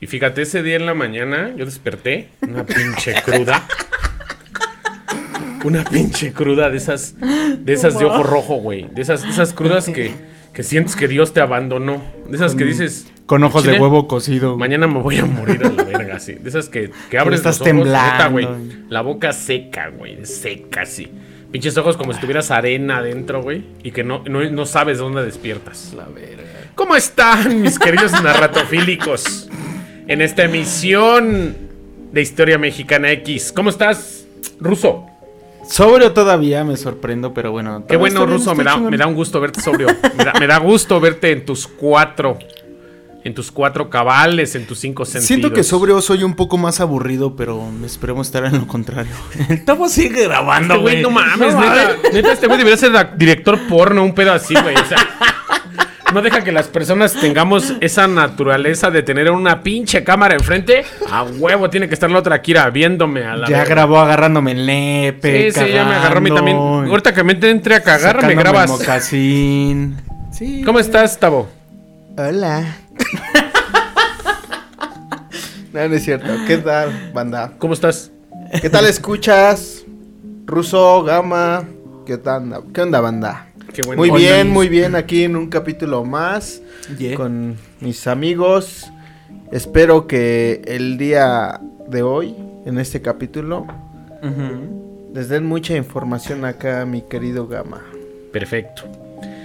Y fíjate, ese día en la mañana yo desperté, una pinche cruda. Una pinche cruda de esas, de esas de ojo rojo, güey. De esas, de esas crudas que, que sientes que Dios te abandonó. De esas que dices, Con ojos de huevo cocido. mañana me voy a morir a la verga, sí. De esas que, que abres estás los ojos, neta, temblando. güey. La boca seca, güey. Seca, sí. Pinches ojos como si tuvieras arena adentro, güey. Y que no, no, no sabes dónde despiertas. La verga. ¿Cómo están, mis queridos narratofílicos? En esta emisión de Historia Mexicana X. ¿Cómo estás, Ruso? Sobrio todavía me sorprendo, pero bueno. Qué bueno, Ruso. Me da, chingón. me da un gusto verte sobrio. Me da, me da gusto verte en tus cuatro. En tus cuatro cabales, en tus cinco sentidos. Siento que sobrio soy un poco más aburrido, pero esperemos estar en lo contrario. El Tavo sigue grabando, Este güey, no mames, No neta, neta, este güey debería ser director porno, un pedo así, güey. O sea, no deja que las personas tengamos esa naturaleza de tener una pinche cámara enfrente. A huevo tiene que estar la otra Kira viéndome a la Ya grabó agarrándome el nepe. Sí, sí, ya me agarró a mí también. Ahorita que me entre a cagar, me grabas. mocasín. Sí. ¿Cómo estás, Tavo? Hola. no, no es cierto. ¿Qué tal, banda? ¿Cómo estás? ¿Qué tal escuchas? Ruso, Gama. ¿Qué tal? ¿Qué onda, banda? Qué bueno. Muy Hola. bien, muy bien. Aquí en un capítulo más Yeah. con mis amigos. Espero que el día de hoy, en este capítulo, les den mucha información acá, mi querido Gama. Perfecto.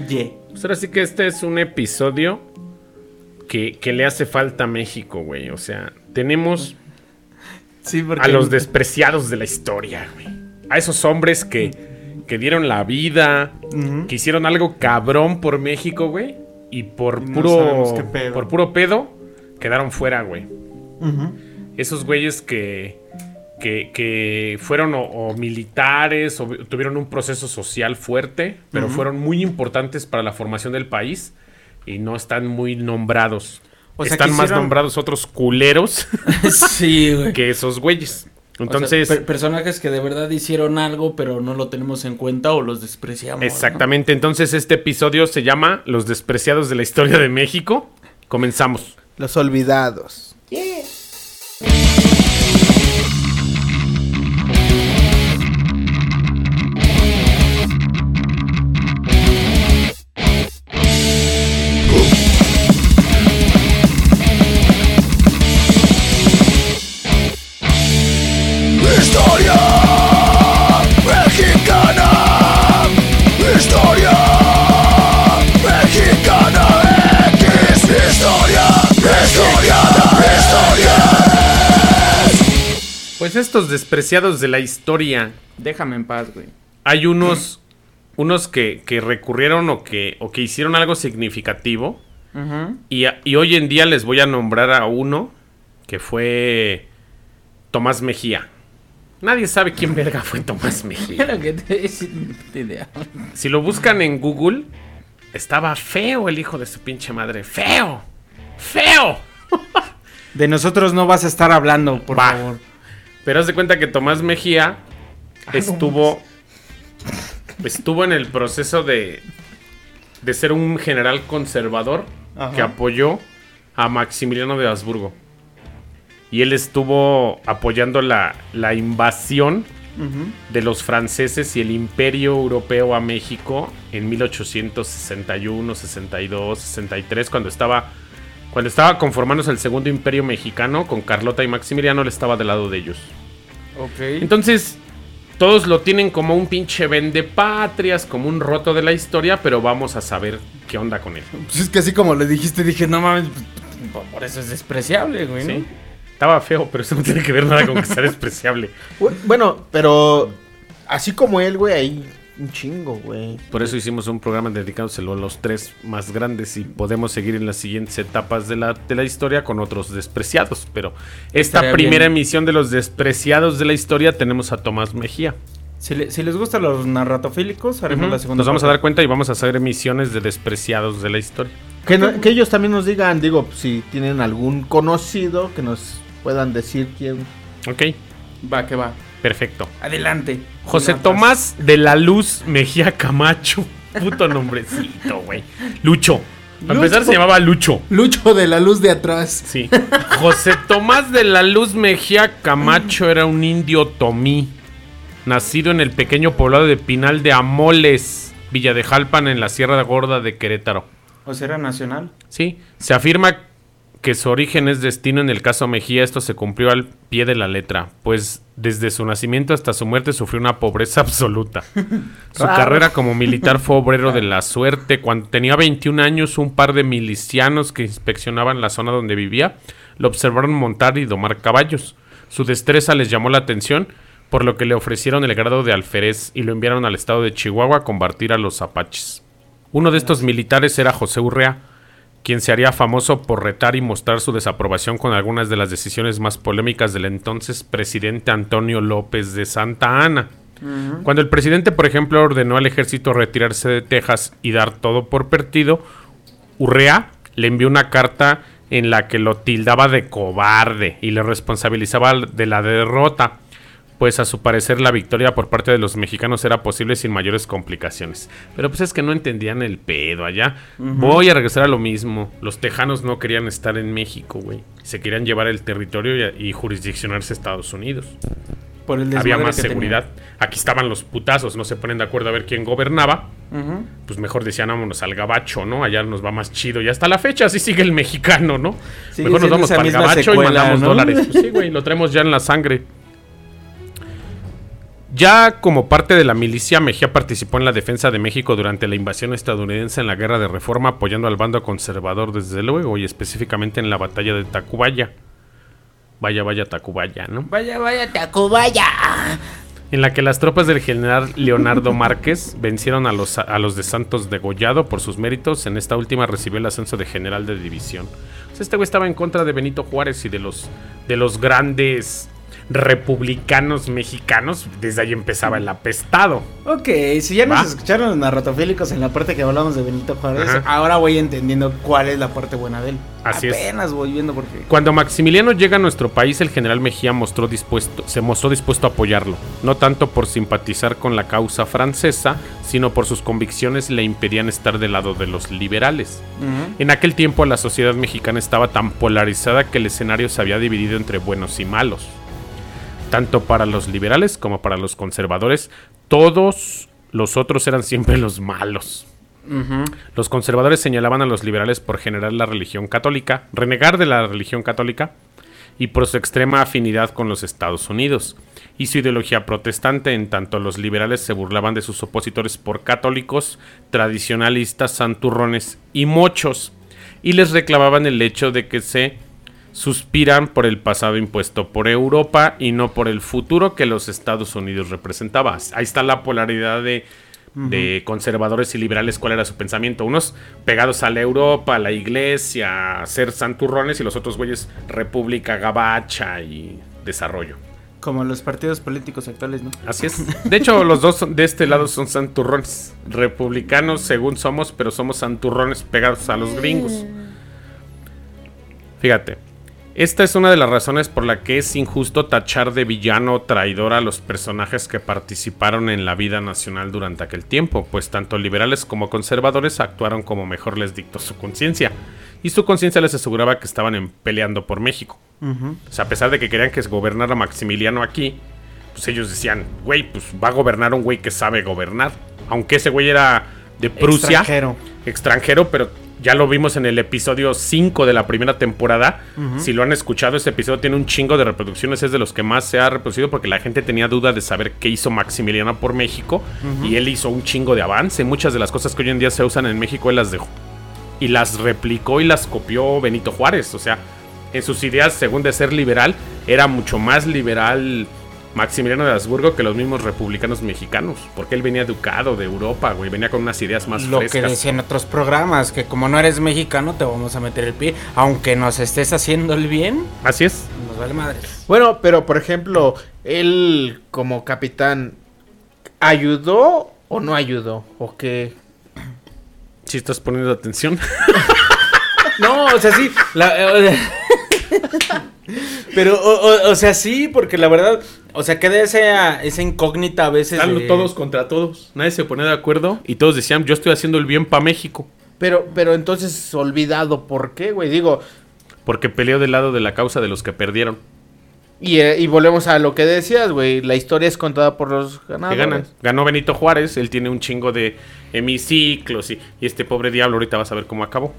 Yeah. Pues ahora sí que este es un episodio que, que le hace falta a México, güey. O sea, tenemos Sí, porque. a los despreciados de la historia, güey. A esos hombres que, que dieron la vida, que hicieron algo cabrón por México, güey. Y por Y no puro. pedo. por puro pedo, quedaron fuera, güey. Esos güeyes que. Que, que fueron o, o militares o tuvieron un proceso social fuerte, pero fueron muy importantes para la formación del país y no están muy nombrados. O sea, están más nombrados otros culeros sí, güey. que esos güeyes. Entonces, Entonces, personajes que de verdad hicieron algo, pero no lo tenemos en cuenta o los despreciamos. ¿no? exactamente. Entonces, este episodio se llama Los despreciados de la historia de México. Comenzamos. Los olvidados. Pues estos despreciados de la historia, Déjame en paz, güey. hay unos, unos que, que recurrieron o que, o que hicieron algo significativo. Y, hoy en día les voy a nombrar a uno que fue Tomás Mejía. Nadie sabe quién verga fue Tomás Mejía. Lo que te sin idea. Si lo buscan en Google, estaba feo el hijo de su pinche madre. ¡Feo! ¡Feo! De nosotros no vas a estar hablando, por Va. favor. Pero haz de cuenta que Tomás Mejía estuvo. Estuvo en el proceso de. de ser un general conservador Ajá. que apoyó a Maximiliano de Habsburgo. Y él estuvo apoyando la, la invasión de los franceses y el imperio europeo a México en 1861, 62, 63, cuando estaba, cuando estaba conformándose el segundo imperio mexicano con Carlota y Maximiliano, él estaba del lado de ellos. Ok. Entonces, todos lo tienen como un pinche vendepatrias, como un roto de la historia, pero vamos a saber qué onda con él. Pues es que así como le dijiste, dije, no mames, pues, por- eso es despreciable, güey, ¿no? ¿sí? Estaba feo, pero eso no tiene que ver nada con que sea despreciable. Bu- Bueno, pero así como él, güey, hay un chingo, güey. Por eso hicimos un programa dedicándoselo a los tres más grandes y podemos seguir en las siguientes etapas de la, de la historia con otros despreciados. Pero esta Estaría primera bien. emisión de los despreciados de la historia tenemos a Tomás Mejía. Si, le- si les gustan los narratofílicos, haremos la segunda Nos vamos a dar cuenta y vamos a hacer emisiones de despreciados de la historia. Que, no- que ellos también nos digan, digo, si tienen algún conocido que nos puedan decir quién. Ok, Va, que va. perfecto. Adelante. José. Tomás de la Luz Mejía Camacho. Puto nombrecito, güey. Lucho. Para empezar se llamaba Lucho. Lucho de la luz de atrás. Sí. José Tomás de la Luz Mejía Camacho era un indio tomí, nacido en el pequeño poblado de Pinal de Amoles, Villa de Jalpan, en la Sierra Gorda de Querétaro. ¿O será nacional? Sí, se afirma que su origen es destino en el caso Mejía, esto se cumplió al pie de la letra, pues desde su nacimiento hasta su muerte sufrió una pobreza absoluta. Su carrera como militar fue obrero de la suerte. Cuando tenía 21 años, un par de milicianos que inspeccionaban la zona donde vivía lo observaron montar y domar caballos. Su destreza les llamó la atención, por lo que le ofrecieron el grado de alférez y lo enviaron al estado de Chihuahua a combatir a los apaches. Uno de estos militares era José Urrea, quien se haría famoso por retar y mostrar su desaprobación con algunas de las decisiones más polémicas del entonces presidente Antonio López de Santa Ana. Cuando el presidente, por ejemplo, ordenó al ejército retirarse de Texas y dar todo por perdido, Urrea le envió una carta en la que lo tildaba de cobarde y le responsabilizaba de la derrota, pues a su parecer la victoria por parte de los mexicanos era posible sin mayores complicaciones. Pero pues es que no entendían el pedo allá. Voy a regresar a lo mismo. Los tejanos no querían estar en México, güey. Se querían llevar el territorio y, y jurisdiccionarse a Estados Unidos. Por el Había más seguridad. Aquí estaban los putazos, no se ponen de acuerdo a ver quién gobernaba. Pues mejor decían, vámonos al gabacho, ¿no? Allá nos va más chido. Y hasta la fecha así sigue el mexicano, ¿no? Sigue mejor nos vamos para el gabacho y mandamos ¿no? dólares. Pues sí, güey, lo traemos ya en la sangre. Ya como parte de la milicia, Mejía participó en la defensa de México durante la invasión estadounidense en la Guerra de Reforma, apoyando al bando conservador desde luego, y específicamente en la batalla de Tacubaya. Vaya, vaya Tacubaya, ¿no? Vaya, vaya, Tacubaya. en la que las tropas del general Leonardo Márquez vencieron a los, a los de Santos degollado por sus méritos. En esta última recibió el ascenso de general de división. Sea, este güey estaba en contra de Benito Juárez y de los, de los grandes republicanos mexicanos. Desde ahí empezaba el apestado. Ok, si ya nos escucharon los narratofílicos en la parte que hablamos de Benito Juárez, Ajá. ahora voy entendiendo cuál es la parte buena de él. Así es. Apenas voy viendo porque... Cuando Maximiliano llega a nuestro país, el general Mejía mostró dispuesto, se mostró dispuesto a apoyarlo, no tanto por simpatizar con la causa francesa, sino por sus convicciones le impedían estar del lado de los liberales. En aquel tiempo la sociedad mexicana estaba tan polarizada que el escenario se había dividido entre buenos y malos. Tanto para los liberales como para los conservadores, todos los otros eran siempre los malos. Los conservadores señalaban a los liberales por generar la religión católica, renegar de la religión católica y por su extrema afinidad con los Estados Unidos y su ideología protestante, en tanto los liberales se burlaban de sus opositores por católicos, tradicionalistas, santurrones y mochos, y les reclamaban el hecho de que se suspiran por el pasado impuesto por Europa y no por el futuro que los Estados Unidos representaba. Ahí está la polaridad de, de conservadores y liberales, cuál era su pensamiento. Unos pegados a la Europa, a la iglesia, a ser santurrones y los otros güeyes república gabacha y desarrollo. Como los partidos políticos actuales, ¿no? Así es. De hecho, los dos son- de este lado son santurrones. Republicanos según somos, pero somos santurrones pegados a los gringos. Fíjate. Esta es una de las razones por la que es injusto tachar de villano o traidor a los personajes que participaron en la vida nacional durante aquel tiempo, pues tanto liberales como conservadores actuaron como mejor les dictó su conciencia, y su conciencia les aseguraba que estaban en- peleando por México. O sea, a pesar de que querían que gobernara Maximiliano aquí, pues ellos decían, güey, pues va a gobernar un güey que sabe gobernar. Aunque ese güey era de Prusia, Extranjero. extranjero, pero ya lo vimos en el episodio 5 de la primera temporada. Si lo han escuchado, ese episodio tiene un chingo de reproducciones, es de los que más se ha reproducido porque la gente tenía duda de saber qué hizo Maximiliano por México y él hizo un chingo de avance. Muchas de las cosas que hoy en día se usan en México él las dejó y las replicó y las copió Benito Juárez. O sea, en sus ideas, según de ser liberal, era mucho más liberal Maximiliano de Habsburgo que los mismos republicanos mexicanos. Porque él venía educado de Europa, güey. Venía con unas ideas más Lo que frescas. decían otros programas, que como no eres mexicano te vamos a meter el pie, aunque nos estés haciendo el bien, Así es. nos vale madres. Bueno, pero por ejemplo, él como capitán, ¿ayudó o no ayudó? ¿O qué? Si estás poniendo atención. No, o sea, sí. la- eh, pero, o, o- o sea, sí, porque la verdad, o sea, queda esa, esa incógnita a veces. Están de- todos contra todos. Nadie se ponía de acuerdo. Y todos decían, yo estoy haciendo el bien para México. Pero, pero entonces, olvidado, ¿por qué, güey? Digo, Porque peleó del lado de la causa de los que perdieron. y, eh, y volvemos a lo que decías, güey. La historia es contada por los que ganadores. ganan. Ganó Benito Juárez, él tiene un chingo de hemiciclos y, y este pobre diablo ahorita vas a ver cómo acabó.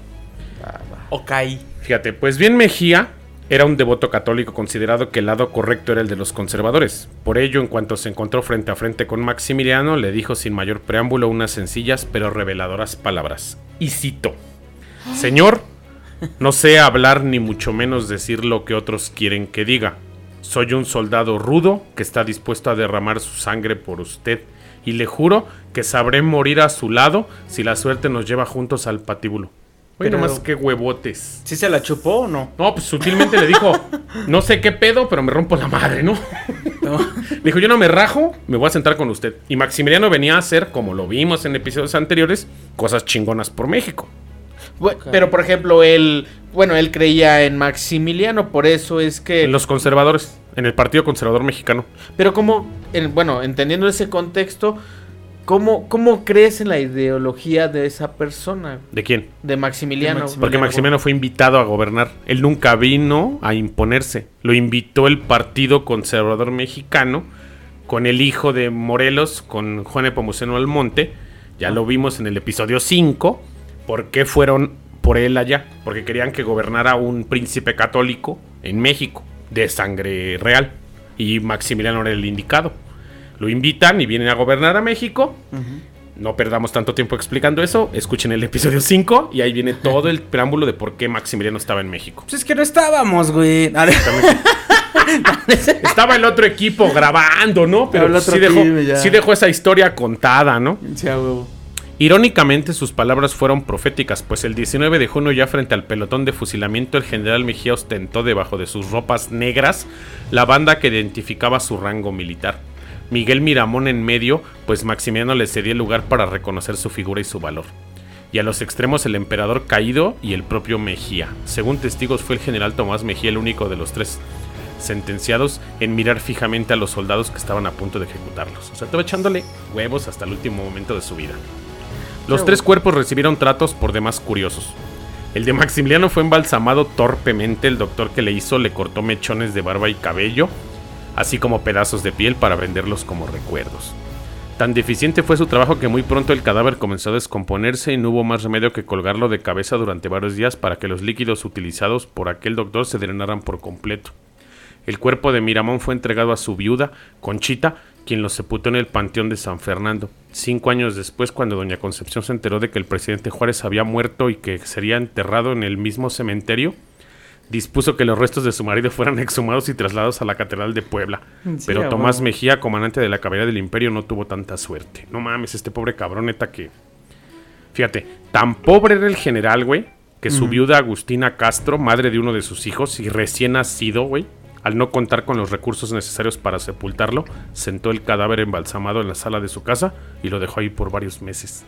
Ok. Fíjate, pues bien Mejía era un devoto católico considerado que el lado correcto era el de los conservadores. Por ello, en cuanto se encontró frente a frente con Maximiliano, le dijo sin mayor preámbulo unas sencillas pero reveladoras palabras. Y cito, Señor, no sé hablar ni mucho menos decir lo que otros quieren que diga. Soy un soldado rudo que está dispuesto a derramar su sangre por usted y le juro que sabré morir a su lado si la suerte nos lleva juntos al patíbulo. Oye, Pero- nomás que huevotes. ¿Sí se la chupó o no? No, pues sutilmente le dijo, no sé qué pedo, pero me rompo la madre, ¿no? No. Le dijo, yo no me rajo, me voy a sentar con usted. Y Maximiliano venía a hacer, como lo vimos en episodios anteriores, cosas chingonas por México. Pero, por ejemplo, él, bueno, él creía en Maximiliano, por eso es que... En los conservadores, en el Partido Conservador Mexicano. Pero como, en- bueno, entendiendo ese contexto, ¿cómo, ¿cómo crees en la ideología de esa persona? ¿De quién? De Maximiliano. De Maximiliano. Porque Maximiliano fue invitado a gobernar. Él nunca vino a imponerse. Lo invitó el Partido Conservador Mexicano con el hijo de Morelos, con Juan Epomuceno Almonte. Ya lo vimos en el episodio 5. ¿Por qué fueron por él allá? Porque querían que gobernara un príncipe católico en México, de sangre real. Y Maximiliano era el indicado. Lo invitan y vienen a gobernar a México. No perdamos tanto tiempo explicando eso. Escuchen el episodio 5 y ahí viene todo el preámbulo de por qué Maximiliano estaba en México. Pues es que no estábamos, güey. Estaba el otro equipo grabando, ¿no? Pero sí, dejó, sí esa historia contada, ¿no? Sí, a huevo. Irónicamente, sus palabras fueron proféticas, pues el 19 de junio, ya frente al pelotón de fusilamiento, el general Mejía ostentó debajo de sus ropas negras la banda que identificaba su rango militar. Miguel Miramón en medio, pues Maximiano le cedía el lugar para reconocer su figura y su valor. Y a los extremos el emperador caído y el propio Mejía. Según testigos fue el general Tomás Mejía el único de los tres sentenciados en mirar fijamente a los soldados que estaban a punto de ejecutarlos. O sea, estaba echándole huevos hasta el último momento de su vida. Los tres cuerpos recibieron tratos por demás curiosos. El de Maximiliano fue embalsamado torpemente, el doctor que le hizo le cortó mechones de barba y cabello, así como pedazos de piel para venderlos como recuerdos. Tan deficiente fue su trabajo que muy pronto el cadáver comenzó a descomponerse y no hubo más remedio que colgarlo de cabeza durante varios días para que los líquidos utilizados por aquel doctor se drenaran por completo. El cuerpo de Miramón fue entregado a su viuda, Conchita, quien lo sepultó en el Panteón de San Fernando. Cinco años después, cuando doña Concepción se enteró de que el presidente Juárez había muerto y que sería enterrado en el mismo cementerio, dispuso que los restos de su marido fueran exhumados y trasladados a la Catedral de Puebla. Sí, Pero Tomás. Mejía, comandante de la caballería del imperio, no tuvo tanta suerte. No mames, este pobre cabrón, neta que... Fíjate, tan pobre era el general, güey, que su viuda Agustina Castro, madre de uno de sus hijos y recién nacido, güey, al no contar con los recursos necesarios para sepultarlo, sentó el cadáver embalsamado en la sala de su casa y lo dejó ahí por varios meses.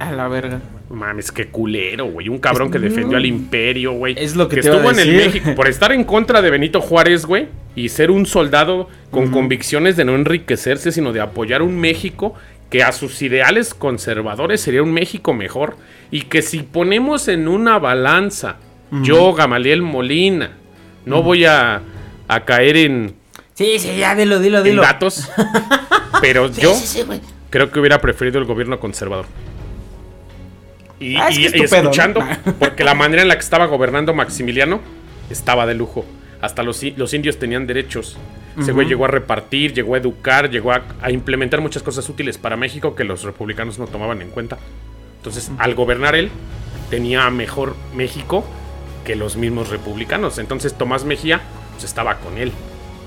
A la verga. Mames, qué culero, güey. Un cabrón que defendió al imperio, güey. Es lo que te iba estuvo en el. México por estar en contra de Benito Juárez, güey. Y ser un soldado con convicciones de no enriquecerse, sino de apoyar un México que a sus ideales conservadores sería un México mejor. Y que si ponemos en una balanza, yo, Gamaliel Molina, no voy a, a caer en, Sí, sí, ya, dilo, dilo, en dilo. datos. pero yo creo que hubiera preferido el gobierno conservador. Y, Ah, escuchando, porque la manera en la que estaba gobernando Maximiliano estaba de lujo. Hasta los, los indios tenían derechos. Ese güey llegó a repartir, llegó a educar, llegó a, a implementar muchas cosas útiles para México que los republicanos no tomaban en cuenta. Entonces, al gobernar él, tenía mejor México que los mismos republicanos. Entonces, Tomás Mejía pues, estaba con él.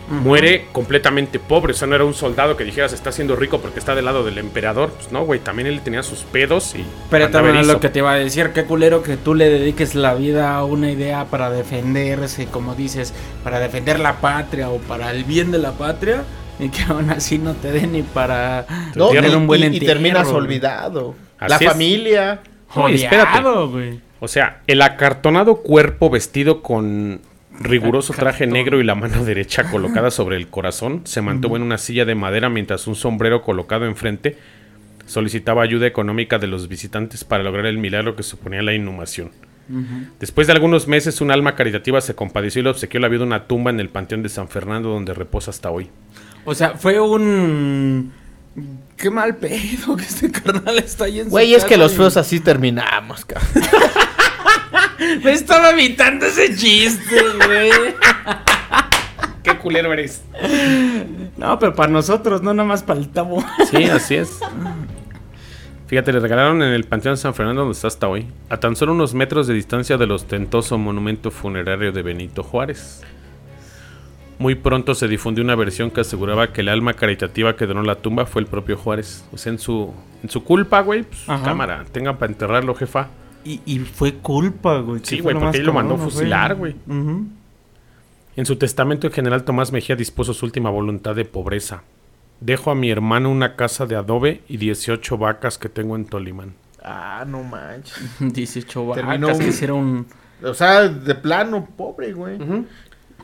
Muere completamente pobre, o sea, no era un soldado que dijeras está siendo rico porque está del lado del emperador. Pues no, güey, también él tenía sus pedos y. Pero también es lo que te iba a decir, qué culero que tú le dediques la vida a una idea para defenderse, como dices, para defender la patria o para el bien de la patria, y que aún así no te den ni para No, Entierro. y, un buen y- y entierro. terminas olvidado. Así la es. familia. No, y espérate. O sea, el acartonado cuerpo vestido con riguroso traje negro y la mano derecha colocada sobre el corazón se mantuvo en una silla de madera mientras un sombrero colocado enfrente solicitaba ayuda económica de los visitantes para lograr el milagro que suponía la inhumación. Después de algunos meses, un alma caritativa se compadeció y le obsequió la vida una tumba en el Panteón de San Fernando, donde reposa hasta hoy. O sea, fue un. Qué mal pedo que este carnal está ahí en su Güey, es que los feos así terminamos, cabrón. Me estaba evitando ese chiste, güey. ¡Qué culero eres! No, pero para nosotros, no nada más para el tabo. Sí, así es. Fíjate, le regalaron en el Panteón San Fernando donde está hasta hoy, a tan solo unos metros de distancia del ostentoso monumento funerario de Benito Juárez. Muy pronto se difundió una versión que aseguraba que el alma caritativa que donó la tumba fue el propio Juárez. O sea, en su, en su culpa, güey, pues, cámara, tengan para enterrarlo, jefa. Y, y fue culpa, güey. Sí, güey, porque él lo mandó cabrón, fusilar, güey. En su testamento, el general Tomás Mejía dispuso su última voluntad de pobreza. Dejo a mi hermano una casa de adobe y 18 vacas que tengo en Tolimán. Ah, no manches. 18 vacas Terminó que un- hicieron... O sea, de plano, pobre, güey.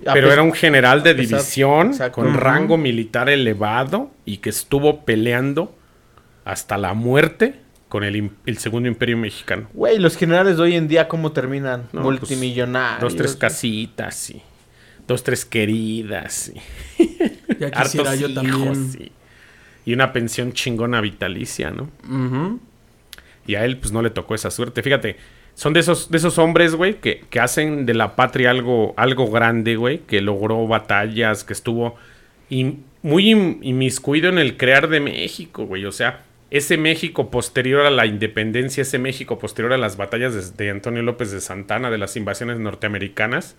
A Pero era un general de a división Exacto. con rango militar elevado y que estuvo peleando hasta la muerte con el, el segundo imperio mexicano. Güey, los generales de hoy en día, ¿cómo terminan? No, Multimillonarios. Dos, tres casitas y dos, tres queridas y Ya quisiera hartos yo hijos también. y, y una pensión chingona vitalicia, ¿no? Y a él, pues, no le tocó esa suerte. Fíjate, son de esos, de esos hombres, güey, que, que hacen de la patria algo, algo grande, güey, que logró batallas, que estuvo in- muy in- inmiscuido en el crear de México, güey. O sea, ese México posterior a la independencia, ese México posterior a las batallas de, de Antonio López de Santana, de las invasiones norteamericanas,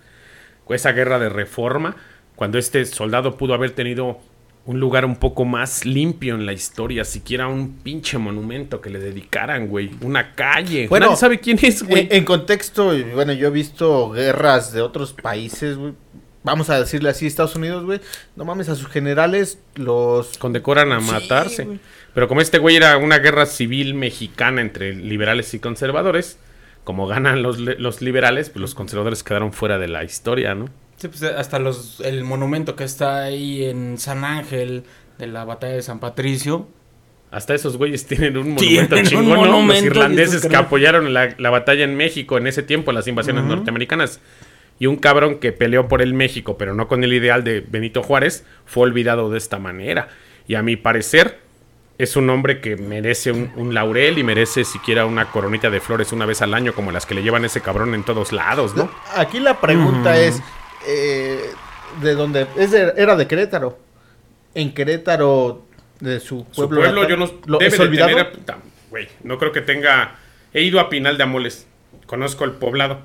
esa guerra de reforma, cuando este soldado pudo haber tenido un lugar un poco más limpio en la historia, siquiera un pinche monumento que le dedicaran, güey, una calle. Bueno, Nadie sabe quién es, güey. En, en contexto, bueno, yo he visto guerras de otros países, güey. Vamos a decirle así, Estados Unidos, güey. No mames, a sus generales los... Condecoran a Sí, matarse. güey. Pero como este güey era una guerra civil mexicana entre liberales y conservadores, como ganan los, los liberales, pues los conservadores quedaron fuera de la historia, ¿no? Sí, pues hasta los, el monumento que está ahí en San Ángel de la batalla de San Patricio. Hasta esos güeyes tienen un Tienen monumento un chingón, ¿no? monumento, Los irlandeses que apoyaron la, la batalla en México en ese tiempo, las invasiones norteamericanas. Y un cabrón que peleó por el México, pero no con el ideal de Benito Juárez, fue olvidado de esta manera. Y a mi parecer, es un hombre que merece un, un laurel y merece siquiera una coronita de flores una vez al año, como las que le llevan ese cabrón en todos lados, ¿no? Aquí la pregunta es, eh, ¿de dónde? Es de- era de Querétaro. En Querétaro, de su Su pueblo. pueblo, natal, yo no. ¿lo- debe ¿Es de olvidado? tener. puta, Güey, no creo que tenga. He ido a Pinal de Amoles. Conozco el poblado.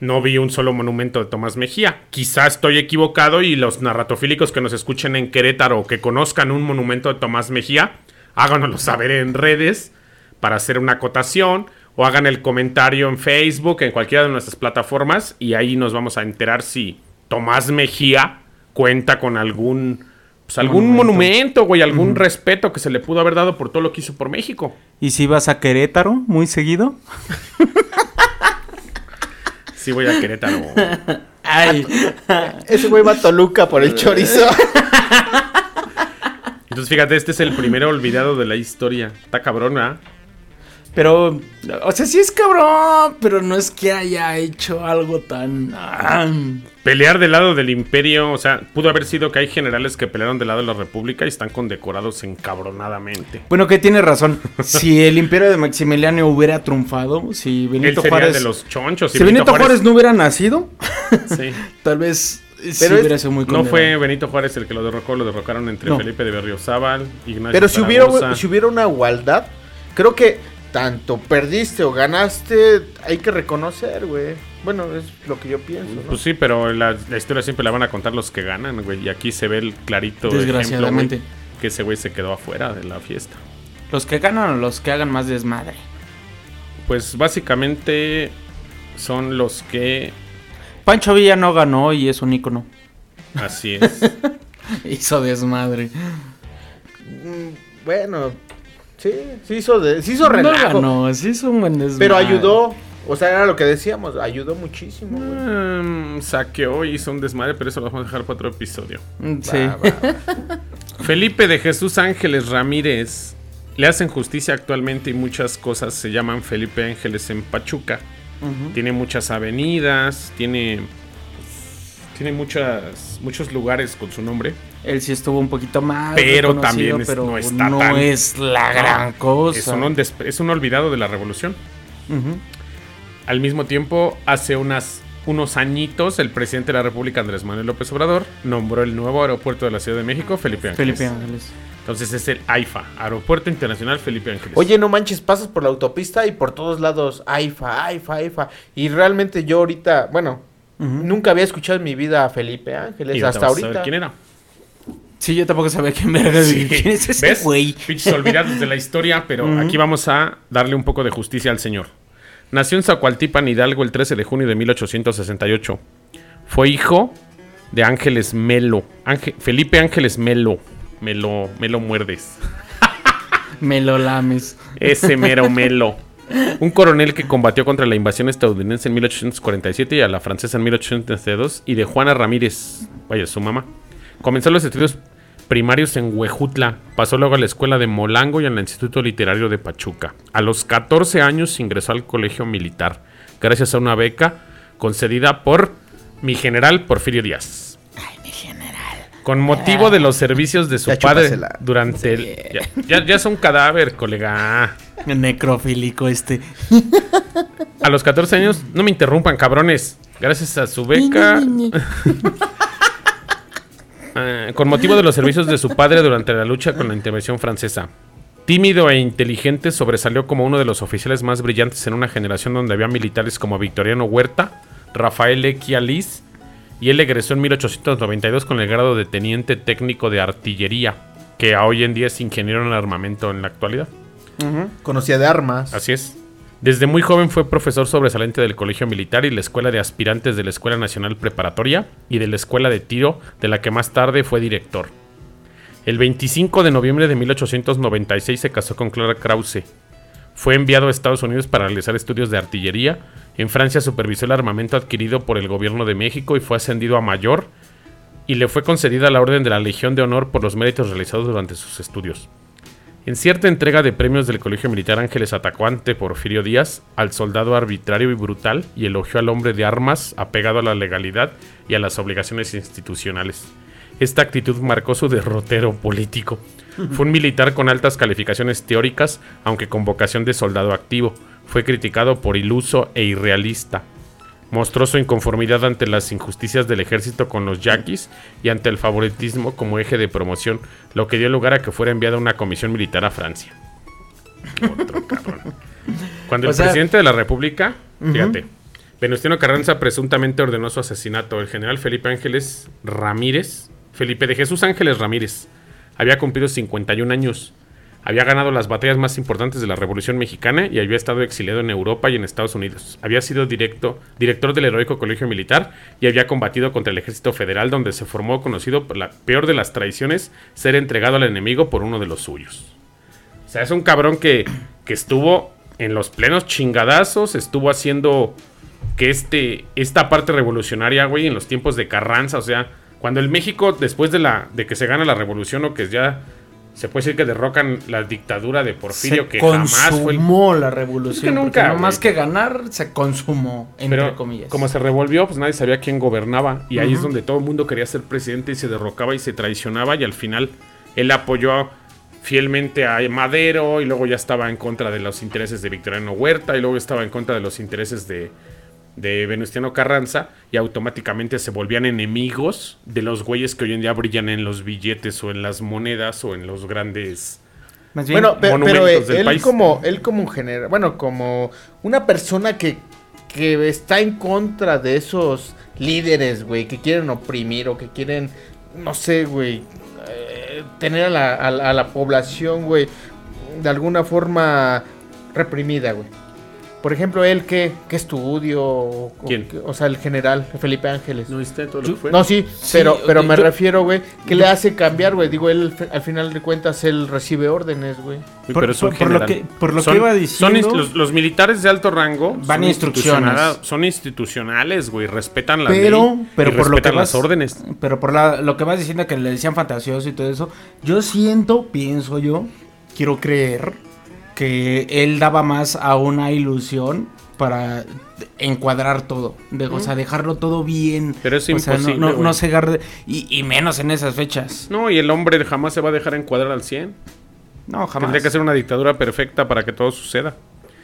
No vi un solo monumento de Tomás Mejía. Quizá estoy equivocado y los narratofílicos que nos escuchen en Querétaro o que conozcan un monumento de Tomás Mejía, háganoslo saber en redes para hacer una acotación o hagan el comentario en Facebook, en cualquiera de nuestras plataformas y ahí nos vamos a enterar si Tomás Mejía cuenta con algún pues, algún monumento, güey, algún respeto que se le pudo haber dado por todo lo que hizo por México. ¿Y si vas a Querétaro muy seguido? Sí voy a Querétaro. Ay, Ese güey va a Toluca por el chorizo. Entonces, fíjate, este es el primero olvidado de la historia. Está cabrón, ¿verdad? pero, o sea, sí es cabrón, pero no es que haya hecho algo tan... ah, Pelear del lado del imperio, o sea, pudo haber sido que hay generales que pelearon del lado de la república y están condecorados encabronadamente. Bueno, que tiene razón. Si el imperio de Maximiliano hubiera triunfado, si Él Benito sería Juárez... de los chonchos. si Benito Juárez, no hubiera nacido, sí. tal vez sí es- muy No fue Benito Juárez el que lo derrocó, lo derrocaron entre No. Felipe de Berriozábal, Ignacio Pero si hubiera, si hubiera una igualdad, creo que tanto perdiste o ganaste, hay que reconocer, güey. Bueno, es lo que yo pienso, ¿no? Pues sí, pero la, la historia siempre la van a contar los que ganan, güey. Y aquí se ve el clarito ejemplo, Desgraciadamente. que ese güey se quedó afuera de la fiesta. Los que ganan o los que hagan más desmadre. Pues básicamente son los que... Pancho Villa no ganó y es un ícono. Así es. Hizo desmadre. Mm, bueno, sí, sí hizo, de, sí hizo No relajo. ganó, sí hizo un buen desmadre. pero ayudó, o sea, era lo que decíamos, ayudó muchísimo. Mm, saqueó, hizo un desmadre, pero eso lo vamos a dejar para otro episodio. Mm, Sí. Va, va, va. Felipe de Jesús Ángeles Ramírez le hacen justicia actualmente y muchas cosas se llaman Felipe Ángeles en Pachuca. Tiene muchas avenidas, tiene tiene muchas muchos lugares con su nombre. Él sí estuvo un poquito más. Pero también es- pero no está no tan- es la gran cosa. Es un, des- es un olvidado de la revolución. Al mismo tiempo, hace unas, unos añitos, el presidente de la República, Andrés Manuel López Obrador, nombró el nuevo aeropuerto de la Ciudad de México, Felipe Ángeles. Felipe Ángeles. Entonces es el AIFA, Aeropuerto Internacional Felipe Ángeles. Oye, no manches, pasas por la autopista y por todos lados, AIFA, AIFA, AIFA. Y realmente yo ahorita, bueno, nunca había escuchado en mi vida a Felipe Ángeles, Y ahorita hasta vas a saber ahorita. ¿Quién era? Sí, yo tampoco sabía quién verga. Sí. ¿Quién es ese güey? Pinches olvidados de la historia, pero aquí vamos a darle un poco de justicia al señor. Nació en Zacualtipan, Hidalgo, el 13 de junio de 1868. Fue hijo de Ángeles Melo. Ángel- Felipe Ángeles Melo. Melo, Melo muerdes. Me lo lames. Ese mero Melo. Un coronel que combatió contra la invasión estadounidense en 1847 y a la francesa en 1832 y de Juana Ramírez, vaya, su mamá. Comenzó los estudios primarios en Huejutla, pasó luego a la escuela de Molango y al Instituto Literario de Pachuca. A los 14 años ingresó al colegio militar, gracias a una beca concedida por mi general Porfirio Díaz. Con motivo de los servicios de su Ya padre chúpasela. durante el... Ya, ya, ya es un cadáver, colega. Necrofílico este. A los 14 años, no me interrumpan, cabrones. Gracias a su beca. Ah, con motivo de los servicios de su padre durante la lucha con la intervención francesa. Tímido e inteligente, sobresalió como uno de los oficiales más brillantes en una generación donde había militares como Victoriano Huerta, Rafael Equialis, y él egresó en 1892 con el grado de teniente técnico de artillería, que a hoy en día es ingeniero en armamento en la actualidad. Conocía de armas. Así es. Desde muy joven fue profesor sobresaliente del Colegio Militar y la Escuela de Aspirantes de la Escuela Nacional Preparatoria y de la Escuela de Tiro, de la que más tarde fue director. El 25 de noviembre de 1896 se casó con Clara Krause. Fue enviado a Estados Unidos para realizar estudios de artillería. En Francia supervisó el armamento adquirido por el gobierno de México y fue ascendido a mayor y le fue concedida la Orden de la Legión de Honor por los méritos realizados durante sus estudios. En cierta entrega de premios del Colegio Militar Ángeles atacó ante Porfirio Díaz al soldado arbitrario y brutal y elogió al hombre de armas apegado a la legalidad y a las obligaciones institucionales. Esta actitud marcó su derrotero político. Fue un militar con altas calificaciones teóricas, aunque con vocación de soldado activo. Fue criticado por iluso e irrealista. Mostró su inconformidad ante las injusticias del ejército con los yaquis y ante el favoritismo como eje de promoción, lo que dio lugar a que fuera enviada una comisión militar a Francia. Otro cabrón. Cuando O el sea- presidente de la República, fíjate, Venustiano Carranza presuntamente ordenó su asesinato, el general Felipe Ángeles Ramírez, Felipe de Jesús Ángeles Ramírez, había cumplido 51 años. Había ganado las batallas más importantes de la Revolución Mexicana y había estado exiliado en Europa y en Estados Unidos. Había sido directo, director del heroico colegio militar y había combatido contra el ejército federal donde se formó conocido por la peor de las traiciones, ser entregado al enemigo por uno de los suyos. O sea, es un cabrón que, que estuvo en los plenos chingadazos, estuvo haciendo que este, esta parte revolucionaria, güey, en los tiempos de Carranza, o sea, cuando el México, después de, la, de que se gana la revolución o que ya se puede decir que derrocan la dictadura de Porfirio, se que jamás fue el... consumó la revolución. Es que nunca, no más que ganar, se consumó, entre Pero comillas. como se revolvió, pues nadie sabía quién gobernaba. Y ahí es donde todo el mundo quería ser presidente y se derrocaba y se traicionaba. Y al final él apoyó fielmente a Madero y luego ya estaba en contra de los intereses de Victoriano Huerta y luego estaba en contra de los intereses de, de Venustiano Carranza y automáticamente se volvían enemigos de los güeyes que hoy en día brillan en los billetes o en las monedas o en los grandes... Más bien, Bueno, pe- pero monumentos eh, del él país. como él como un general, bueno, como una persona que que está en contra de esos líderes, güey, que quieren oprimir o que quieren no sé, güey, eh, tener a la, a la- a la población, güey, de alguna forma reprimida, güey. Por ejemplo, él qué, qué estudio, o, ¿Quién? qué- o sea, el general Felipe Ángeles. ¿No viste todo lo que fue? No, sí, pero, Sí, pero yo- me yo- refiero, güey, que le hace cambiar, güey. Digo, él al final de cuentas él recibe órdenes, güey. Por- pero es un por- por lo general. que- por lo que Son- iba son diciendo- inst- los, los militares de alto rango Van son a instrucciones. institucionala- Son institucionales, güey. Respetan la pero, ley pero y por lo que respetan vas, las órdenes. Pero por la- lo que vas diciendo que le decían fantasioso y todo eso, yo siento, pienso yo, quiero creer que él daba más a una ilusión para encuadrar todo, de, o sea, dejarlo todo bien. Pero es o sea, no- no, no cegar de- y, y menos en esas fechas. No, y el hombre jamás se va a dejar encuadrar al 100. No, jamás. Tendría que ser una dictadura perfecta para que todo suceda.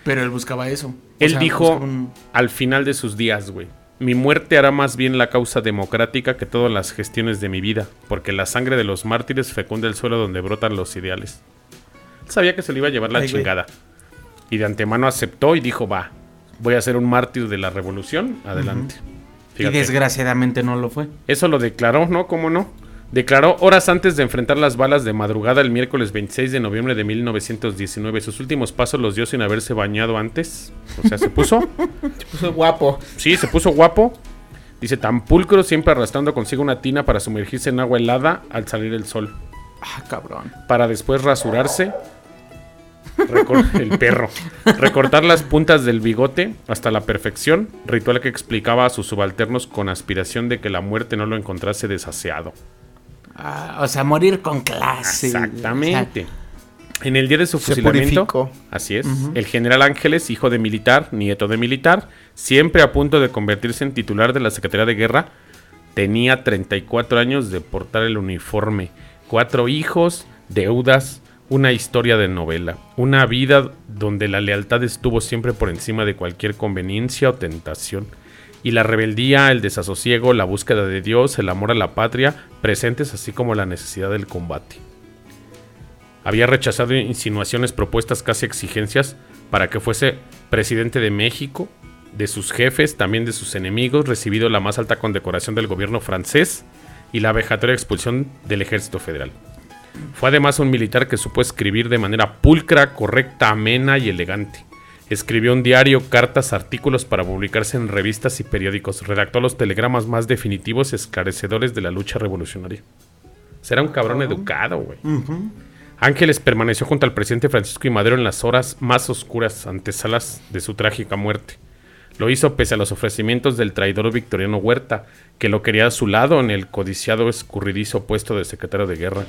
Pero él buscaba eso. O Él sea, dijo un- al final de sus días, güey. Mi muerte hará más bien la causa democrática que todas las gestiones de mi vida, porque la sangre de los mártires fecunda el suelo donde brotan los ideales. Sabía que se le iba a llevar la Ay, güey. chingada. Y de antemano aceptó y dijo, va, voy a ser un mártir de la revolución, adelante. Y desgraciadamente no lo fue. Eso lo declaró, ¿no? ¿Cómo no? Declaró horas antes de enfrentar las balas de madrugada el miércoles 26 de noviembre de 1919. Sus últimos pasos los dio sin haberse bañado antes. O sea, se puso. Puso guapo. Sí, se puso guapo. Dice, tan pulcro, siempre arrastrando consigo una tina para sumergirse en agua helada al salir el sol. Ah, cabrón. Para después rasurarse. Recor- el perro. Recortar las puntas del bigote hasta la perfección. Ritual que explicaba a sus subalternos con aspiración de que la muerte no lo encontrase desaseado. Ah, o sea, morir con clase. Exactamente. En el día de su fusilamiento, purificó. así es, el general Ángeles, hijo de militar, nieto de militar, siempre a punto de convertirse en titular de la Secretaría de Guerra, tenía 34 años de portar el uniforme, cuatro hijos, deudas, una historia de novela, una vida donde la lealtad estuvo siempre por encima de cualquier conveniencia o tentación, y la rebeldía, el desasosiego, la búsqueda de Dios, el amor a la patria, presentes así como la necesidad del combate. Había rechazado insinuaciones, propuestas, casi exigencias para que fuese presidente de México, de sus jefes, también de sus enemigos, recibido la más alta condecoración del gobierno francés y la vejatoria expulsión del ejército federal. Fue además un militar que supo escribir de manera pulcra, correcta, amena y elegante. Escribió un diario, cartas, artículos para publicarse en revistas y periódicos. Redactó los telegramas más definitivos y esclarecedores de la lucha revolucionaria. Será un cabrón educado, güey. Ángeles permaneció junto al presidente Francisco I. Madero en las horas más oscuras antesalas de su trágica muerte. Lo hizo pese a los ofrecimientos del traidor Victoriano Huerta, que lo quería a su lado en el codiciado escurridizo puesto de secretario de guerra.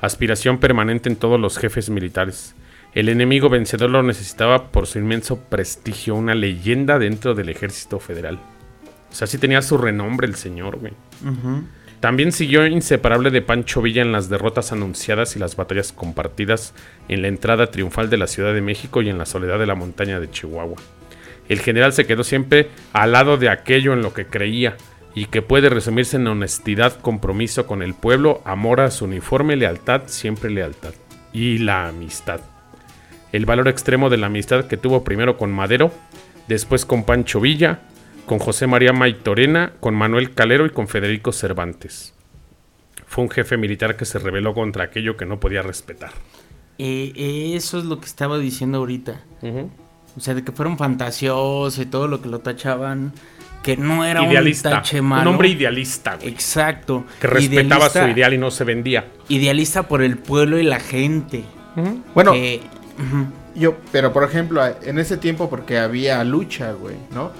Aspiración permanente en todos los jefes militares. El enemigo vencedor lo necesitaba por su inmenso prestigio, una leyenda dentro del ejército federal. O sea, sí tenía su renombre el señor, güey. También siguió inseparable de Pancho Villa en las derrotas anunciadas y las batallas compartidas en la entrada triunfal de la Ciudad de México y en la soledad de la montaña de Chihuahua. El general se quedó siempre al lado de aquello en lo que creía y que puede resumirse en honestidad, compromiso con el pueblo, amor a su uniforme, lealtad, siempre lealtad. Y la amistad. El valor extremo de la amistad que tuvo primero con Madero, después con Pancho Villa, con José María Maitorena, con Manuel Calero y con Federico Cervantes. Fue un jefe militar que se rebeló contra aquello que no podía respetar. Eh, eso es lo que estaba diciendo ahorita. O sea, de que fueron fantasiosos y todo lo que lo tachaban. Que no era Idealista. un tache Un malo. hombre idealista, güey. Exacto. Que respetaba Idealista- su ideal y no se vendía. Idealista por el pueblo y la gente. Bueno, Que- yo, pero por ejemplo, en ese tiempo porque había lucha, güey, ¿no?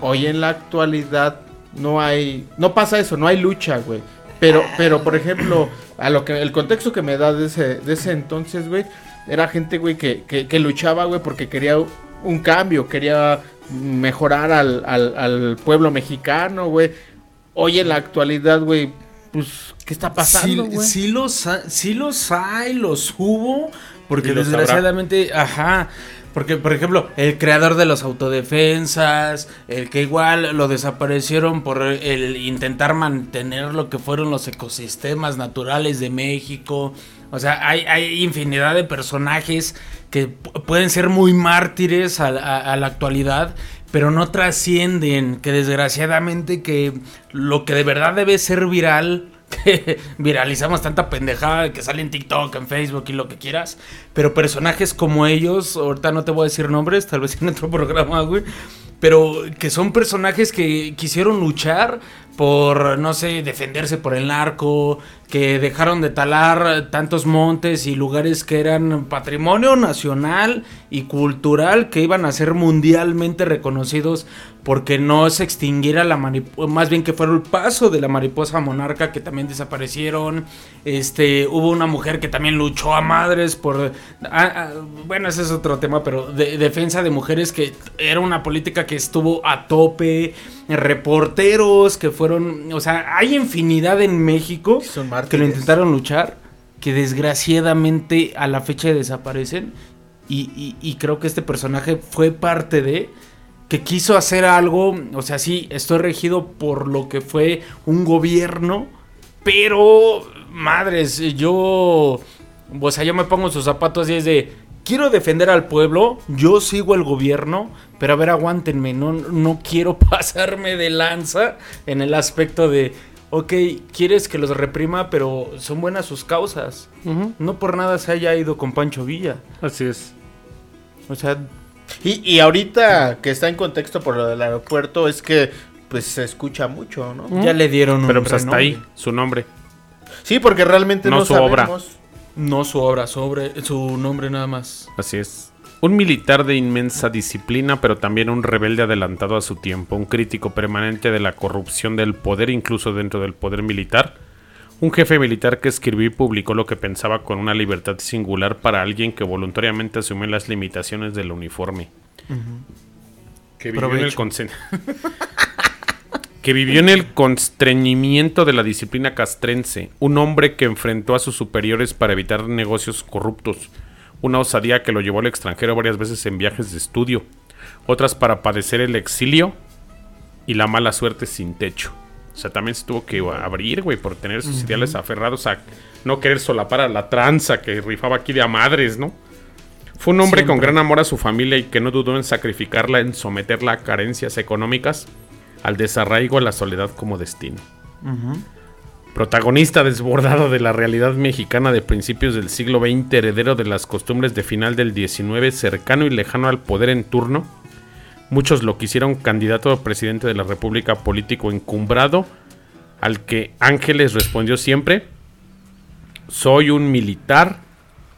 Hoy en la actualidad no hay, no pasa eso, no hay lucha, güey. Pero, pero por ejemplo, a lo que el contexto que me da de ese, de ese entonces, güey, era gente, güey, que, que, que luchaba, güey, porque quería un cambio, quería mejorar al, al, al pueblo mexicano, güey. Hoy en la actualidad, güey, pues, ¿qué está pasando, sí, güey? sí los, ha- sí los hay, los hubo, porque los desgraciadamente, ajá, porque por ejemplo, el creador de los autodefensas, el que igual lo desaparecieron por el intentar mantener lo que fueron los ecosistemas naturales de México, o sea, hay, infinidad de personajes que pu- pueden ser muy mártires a, la- actualidad, pero no trascienden, que desgraciadamente que lo que de verdad debe ser viral, viralizamos tanta pendejada que sale en TikTok, en Facebook y lo que quieras, pero personajes como ellos, ahorita no te voy a decir nombres, tal vez en otro programa, güey, pero que son personajes que quisieron luchar por, no sé, defenderse por el narco, que dejaron de talar tantos montes y lugares que eran patrimonio nacional y cultural que iban a ser mundialmente reconocidos porque no se extinguiera la mariposa, más bien que fuera el paso de la mariposa monarca que también desaparecieron. Este, hubo una mujer que también luchó a madres por, ah, ah, bueno, ese es otro tema, pero de defensa de mujeres que era una política que estuvo a tope, reporteros que fueron, o sea, hay infinidad en México Son que lo intentaron luchar, que desgraciadamente a la fecha desaparecen. Y, y- y creo que este personaje fue parte de que quiso hacer algo, o sea, sí, estoy regido por lo que fue un gobierno, pero, madres, yo, o sea, yo me pongo en sus zapatos y es de, quiero defender al pueblo, yo sigo el gobierno, pero a ver, aguántenme, no, no quiero pasarme de lanza en el aspecto de, ok, quieres que los reprima, pero son buenas sus causas. No por nada se haya ido con Pancho Villa. Así es. O sea, Y, y ahorita que está en contexto por lo del aeropuerto es que pues se escucha mucho, ¿no? ya le dieron un Pero pues hasta renombre. ahí, su nombre. Sí, porque realmente no, No su obra. sabemos. No su obra, sobre su nombre nada más. Así es. Un militar de inmensa disciplina, pero también un rebelde adelantado a su tiempo, un crítico permanente de la corrupción del poder, incluso dentro del poder militar. Un jefe militar que escribió y publicó lo que pensaba con una libertad singular para alguien que voluntariamente asumió las limitaciones del uniforme. Que vivió en el consen- que vivió en el constreñimiento de la disciplina castrense, un hombre que enfrentó a sus superiores para evitar negocios corruptos, una osadía que lo llevó al extranjero varias veces en viajes de estudio, otras para padecer el exilio y la mala suerte sin techo. O sea, también se tuvo que abrir, güey, por tener sus ideales aferrados a no querer solapar a la tranza que rifaba aquí de a madres, ¿no? Fue un hombre con gran amor a su familia y que no dudó en sacrificarla, en someterla a carencias económicas, al desarraigo, a la soledad como destino. Protagonista desbordado de la realidad mexicana de principios del siglo XX, heredero de las costumbres de final del XIX, cercano y lejano al poder en turno, muchos lo quisieron candidato a presidente de la República político encumbrado, al que Ángeles respondió siempre, soy un militar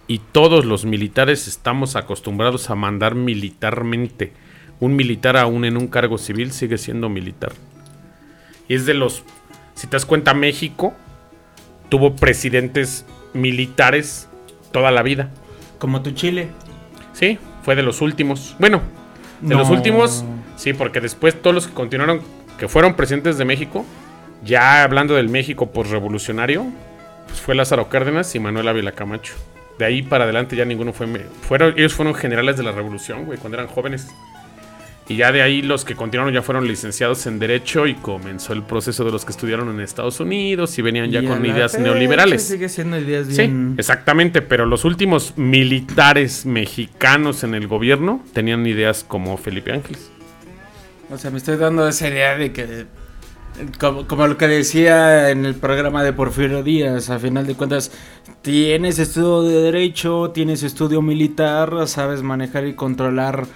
y todos los militares estamos acostumbrados a mandar militarmente. Un militar aún en un cargo civil sigue siendo militar. Y es de los, si te das cuenta, México tuvo presidentes militares toda la vida. Como tu Chile. Sí, fue de los últimos. Bueno, de los últimos, sí, porque después todos los que continuaron, que fueron presidentes de México, ya hablando del México revolucionario, pues fue Lázaro Cárdenas y Manuel Ávila Camacho. De ahí para adelante ya ninguno fue... Fueron, ellos fueron generales de la revolución, güey, cuando eran jóvenes. Y ya de ahí los que continuaron ya fueron licenciados en Derecho y comenzó el proceso de los que estudiaron en Estados Unidos y venían ya Y con ideas fecha neoliberales. Sigue siendo ideas Sí, bien. exactamente, pero los últimos militares mexicanos en el gobierno tenían ideas como Felipe Ángeles. O sea, me estoy dando esa idea de que. Como, como lo que decía en el programa de Porfirio Díaz, a final de cuentas, tienes estudio de derecho, tienes estudio militar, sabes manejar y controlar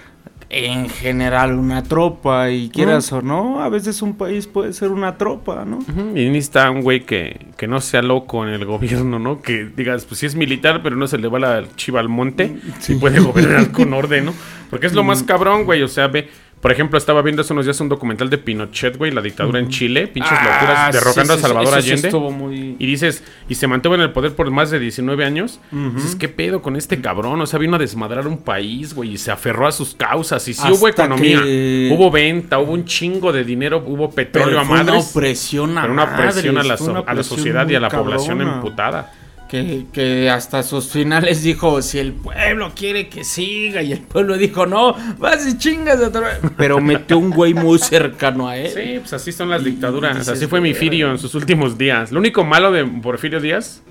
en general una tropa y quieras o no, a veces un país puede ser una tropa, ¿no? Ujú, Y necesita un güey que, que no sea loco en el gobierno, ¿no? Que digas, pues sí es militar, pero no se le va la chiva al monte y puede gobernar con orden, ¿no? Porque es lo más cabrón, güey. O sea, ve, por ejemplo, estaba viendo hace unos días un documental de Pinochet, güey, la dictadura en Chile, pinches locuras, Ah, derrocando sí, sí, a Salvador sí Allende. muy... Y dices, y se mantuvo en el poder por más de 19 años. Dices, ¿qué pedo con este cabrón? O sea, vino a desmadrar un país, güey, y se aferró a sus causas. Y sí hubo economía, que- hubo venta, hubo un chingo de dinero, hubo petróleo Pero a una madres. opresión a Pero una presión a la, so- a la sociedad y a la población emputada. Que, que hasta sus finales dijo, si el pueblo quiere que siga, y el pueblo dijo, no, vas y chingas otra vez". Pero metió un güey muy cercano a él. Sí, pues así son las Y- dictaduras. dices, así fue mi Firio en sus últimos días. Lo único malo de Porfirio Díaz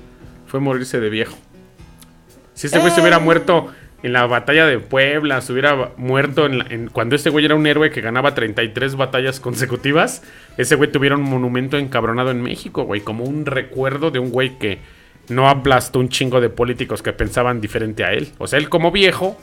fue morirse de viejo. Si este güey se Eh. hubiera muerto en la batalla de Puebla, se hubiera muerto en la- en- cuando este güey era un héroe que ganaba 33 batallas consecutivas, ese güey tuviera un monumento encabronado en México, güey, como un recuerdo de un güey que no aplastó un chingo de políticos que pensaban diferente a él. O sea, él como viejo,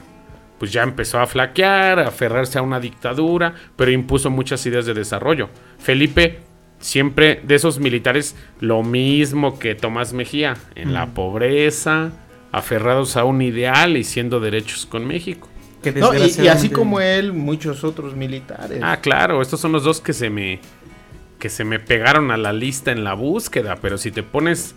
pues ya empezó a flaquear, a aferrarse a una dictadura, pero impuso muchas ideas de desarrollo. Felipe, siempre de esos militares, lo mismo que Tomás Mejía, en la pobreza, aferrados a un ideal y siendo derechos con México. Que No, y- y, así como él, muchos otros militares. Ah, claro, estos son los dos que se me que se me pegaron a la lista en la búsqueda, pero si te pones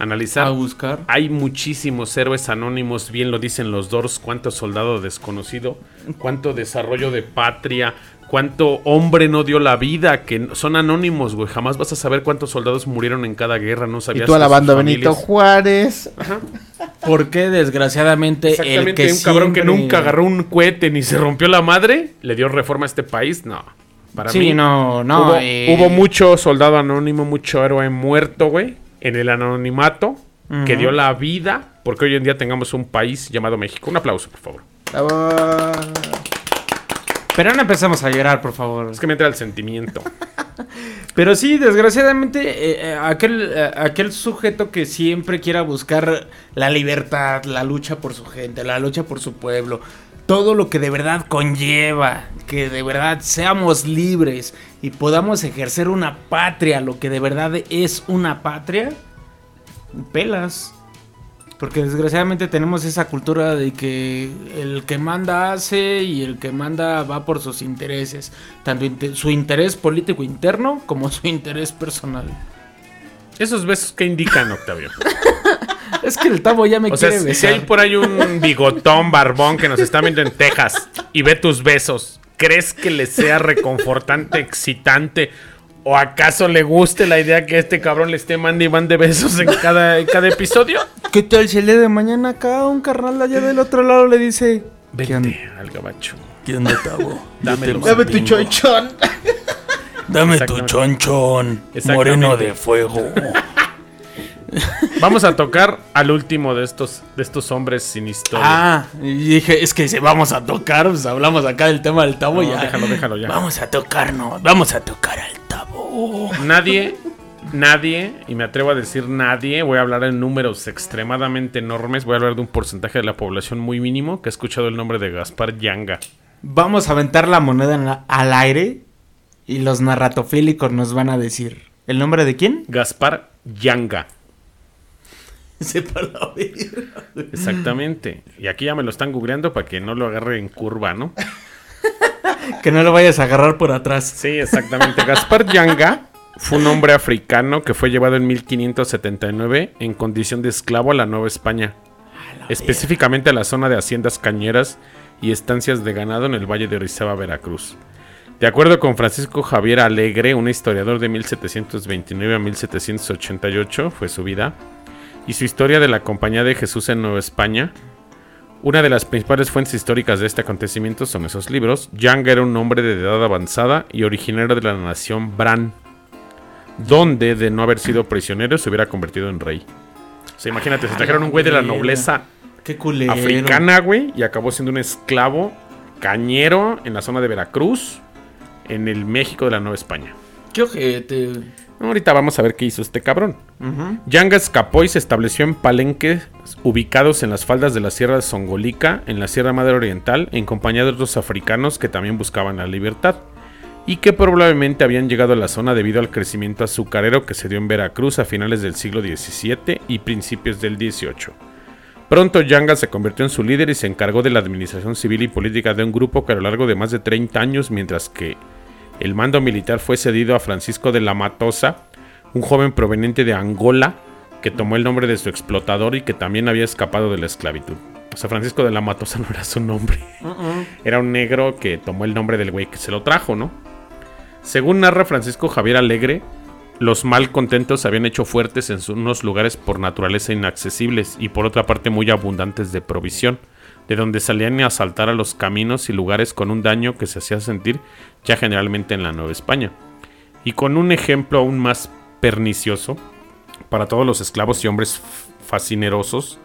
analizar A buscar. hay muchísimos héroes anónimos, bien lo dicen los Doors, cuánto soldado desconocido, cuánto desarrollo de patria, cuánto hombre no dio la vida, que son anónimos, güey, jamás vas a saber cuántos soldados murieron en cada guerra, no y sabías. tú de sus alabando a Benito. Juárez. Porque desgraciadamente el que un cabrón que nunca agarró un cohete ni se rompió la madre, le dio reforma a este país, no. Para Sí, mí, no, no. hubo, eh, hubo mucho soldado anónimo, mucho héroe muerto, güey, en el anonimato, que dio la vida, porque hoy en día tengamos un país llamado México. Un aplauso, por favor. Bravo. Pero no empezamos a llorar, por favor. Es que me entra el sentimiento. Pero sí, desgraciadamente, eh, eh, aquel, eh, aquel sujeto que siempre quiera buscar la libertad, la lucha por su gente, la lucha por su pueblo, todo lo que de verdad conlleva, que de verdad seamos libres y podamos ejercer una patria, lo que de verdad es una patria, pelas. Porque desgraciadamente tenemos esa cultura de que el que manda hace y el que manda va por sus intereses. Tanto su interés político interno como su interés personal. Esos besos que indican, Octavio. Es que el tabo ya me O sea, quiere si besar. hay por ahí un bigotón barbón que nos está viendo en Texas y ve tus besos, ¿crees que le sea reconfortante, excitante? ¿O acaso le guste la idea que este cabrón le esté mande y mande besos en cada, en cada episodio? ¿Qué tal si el día de mañana acá un carnal de allá del otro lado le dice... ¿Qué onda, Vente al gabacho. ¿Qué onda, Tabo? Dame Dame tu choichón. Dame tu chonchón, moreno de fuego. Vamos a tocar al último de estos, de estos hombres sin historia. Ah, y dije, es que si vamos a tocar, pues hablamos acá del tema del tabo No, ya. déjalo, déjalo ya. Vamos a tocarnos, vamos a tocar al tabo. Nadie, nadie, y me atrevo a decir nadie, voy a hablar en números extremadamente enormes, voy a hablar de un porcentaje de la población muy mínimo que ha escuchado el nombre de Gaspar Yanga. Vamos a aventar la moneda en la- al aire y los narratofílicos nos van a decir. ¿El nombre de quién? Gaspar Yanga. Sepa la verga. Exactamente. Y aquí ya me lo están googleando para que no lo agarre en curva, ¿no? Que no lo vayas a agarrar por atrás. Sí, exactamente. Gaspar Yanga fue un hombre africano que fue llevado en 1579 en condición de esclavo a la Nueva España. Específicamente a la zona de haciendas cañeras y estancias de ganado en el Valle de Orizaba, Veracruz. De acuerdo con Francisco Javier Alegre, un historiador de 1729 a 1788, fue su vida, y su historia de la Compañía de Jesús en Nueva España, una de las principales fuentes históricas de este acontecimiento son esos libros. Yanga era un hombre de edad avanzada y originario de la nación Bran, donde de no haber sido prisionero se hubiera convertido en rey. O sea, imagínate, se trajeron un güey de la nobleza Qué culero. africana, güey, y acabó siendo un esclavo cañero en la zona de Veracruz, en el México de la Nueva España. Qué ojete. Ahorita vamos a ver qué hizo este cabrón. Yanga escapó y se estableció en palenques ubicados en las faldas de la Sierra de Songolica, en la Sierra Madre Oriental, en compañía de otros africanos que también buscaban la libertad, y que probablemente habían llegado a la zona debido al crecimiento azucarero que se dio en Veracruz a finales del siglo XVII y principios del XVIII. Pronto Yanga se convirtió en su líder y se encargó de la administración civil y política de un grupo que a lo largo de más de 30 años, mientras que el mando militar fue cedido a Francisco de la Matosa, un joven proveniente de Angola que tomó el nombre de su explotador y que también había escapado de la esclavitud. O sea, Francisco de la Matosa no era su nombre. Era un negro que tomó el nombre del güey que se lo trajo, ¿no? Según narra Francisco Javier Alegre, los malcontentos se habían hecho fuertes en unos lugares por naturaleza inaccesibles y por otra parte muy abundantes de provisión, de donde salían a asaltar a los caminos y lugares con un daño que se hacía sentir ya generalmente en la Nueva España. Y con un ejemplo aún más pernicioso para todos los esclavos y hombres fascinerosos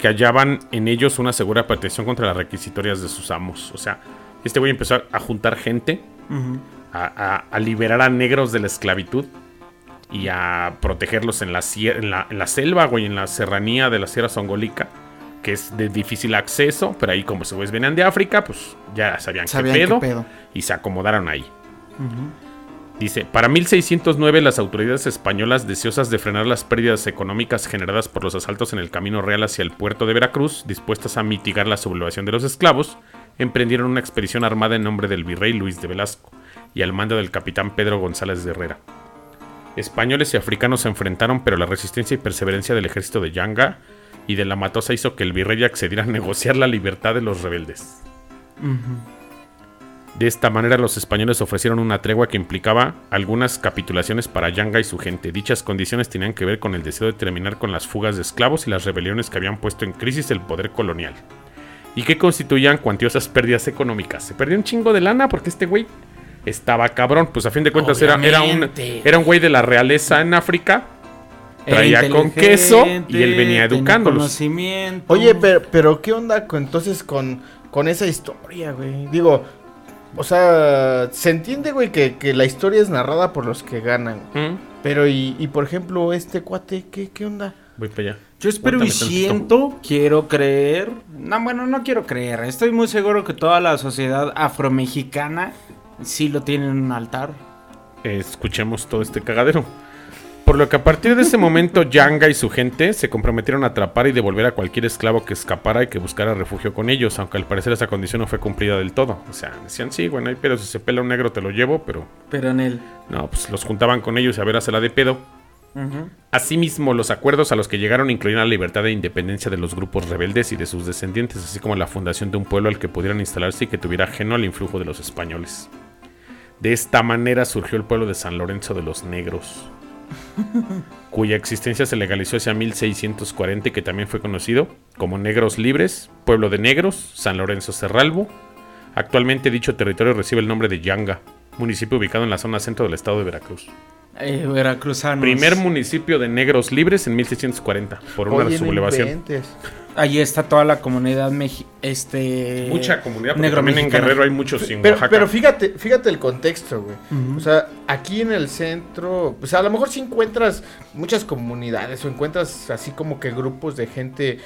que hallaban en ellos una segura protección contra las requisitorias de sus amos. O sea, este güey empezó a- a juntar gente a, a- a liberar a negros de la esclavitud y a protegerlos en la, sier- en la, en la selva, güey, en la serranía de la Sierra Songolica, que es de difícil acceso, pero ahí como güeyes venían de África, pues ya sabían, Sabían qué, qué pedo, pedo. y se acomodaron ahí. Dice, para 1609 las autoridades españolas deseosas de frenar las pérdidas económicas generadas por los asaltos en el camino real hacia el puerto de Veracruz, dispuestas a mitigar la sublevación de los esclavos, emprendieron una expedición armada en nombre del virrey Luis de Velasco y al mando del capitán Pedro González de Herrera. Españoles y africanos se enfrentaron, pero la resistencia y perseverancia del ejército de Yanga y de la Matosa hizo que el virrey accediera a negociar la libertad de los rebeldes. De esta manera los españoles ofrecieron una tregua que implicaba algunas capitulaciones para Yanga y su gente. Dichas condiciones tenían que ver con el deseo de terminar con las fugas de esclavos y las rebeliones que habían puesto en crisis el poder colonial. Y que constituían cuantiosas pérdidas económicas. Se perdió un chingo de lana porque este güey estaba cabrón. Pues a fin de cuentas era, era, un, era un güey de la realeza en África. Traía con queso y él venía educándolos. Conocimiento. Oye, pero, pero ¿qué onda con, entonces con, con esa historia, güey? Digo, o sea, se entiende, güey, que, que la historia es narrada por los que ganan. ¿Mm? Pero, y, y por ejemplo, este cuate, ¿qué, qué onda? Voy para allá. Yo espero y Cuéntame tantito. siento, quiero creer. No, bueno, no quiero creer. Estoy muy seguro que toda la sociedad afromexicana sí lo tiene en un altar. escuchemos todo este cagadero. Por lo que a partir de ese momento Yanga y su gente se comprometieron a atrapar y devolver a cualquier esclavo que escapara y que buscara refugio con ellos, aunque al parecer esa condición no fue cumplida del todo. O sea, decían, sí, bueno, pero si se pela un negro te lo llevo, pero Pero en él. no, pues los juntaban con ellos y a ver, la de pedo. Asimismo, los acuerdos a los que llegaron incluían la libertad e independencia de los grupos rebeldes y de sus descendientes, así como la fundación de un pueblo al que pudieran instalarse y que tuviera ajeno al influjo de los españoles. De esta manera surgió el pueblo de San Lorenzo de los Negros, cuya existencia se legalizó hacia 1640 y que también fue conocido como Negros Libres, Pueblo de Negros, San Lorenzo Cerralbo. Actualmente dicho territorio recibe el nombre de Yanga, municipio ubicado en la zona centro del estado de Veracruz. Eh, veracruzanos. Primer municipio de negros libres en 1640 por una Oye, sublevación. Ahí está toda la comunidad mexi este Mucha comunidad, porque negro también en. Guerrero hay muchos sin Pero, Oaxaca. pero fíjate, fíjate el contexto, güey. O sea, aquí en el centro, pues a lo mejor sí encuentras muchas comunidades o encuentras así como que grupos de gente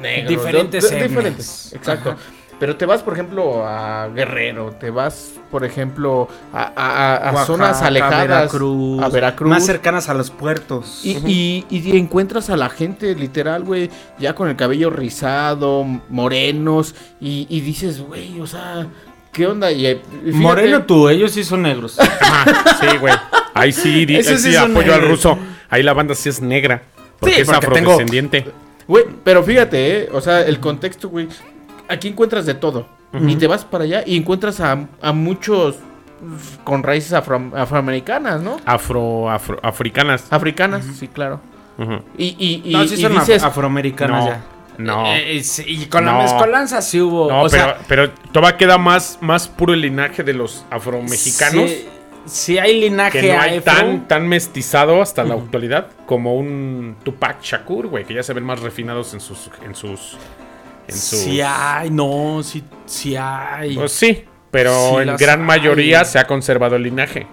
negra. Diferentes diferentes, exacto. Pero te vas, por ejemplo, a Guerrero, te vas, por ejemplo, a, a- a- a Oaxaca, zonas alejadas, Veracruz, a Veracruz. Más cercanas a los puertos. Y, y- y encuentras a la gente literal, güey, ya con el cabello rizado, morenos, y, y dices, güey, o sea, ¿qué onda? Y, eh, fíjate- Moreno tú, ellos sí son negros. Ajá, sí, güey. Ahí sí, ahí sí apoyo al ruso. Ahí la banda sí es negra. Porque Sí, es porque tengo- afrodescendiente. Güey, pero fíjate, eh, o sea, el contexto, güey, aquí encuentras de todo. Y te vas para allá y encuentras a, a muchos pues, con raíces afro- afroamericanas, ¿no? Afro, afro, africanas. Africanas, sí, claro. Y, y, y, no, sí y son af- dices, afroamericanas No, ya. no. Eh, eh, sí, y con No. la mezcolanza sí hubo. No, o pero, sea, pero todavía queda más, más puro el linaje de los afromexicanos. Sí, sí hay linaje que no hay afro. tan, tan mestizado hasta la actualidad como un Tupac Shakur, güey, que ya se ven más refinados en sus. En sus, en sus Sí hay, no, sí, sí hay. Pues sí, pero Sí en gran hay. mayoría se ha conservado el linaje.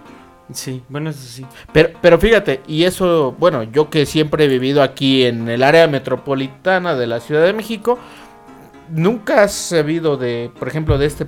sí, bueno, eso sí. Pero, pero fíjate, y eso, bueno, yo que siempre he vivido aquí en el área metropolitana de la Ciudad de México, nunca has sabido de, por ejemplo, de este,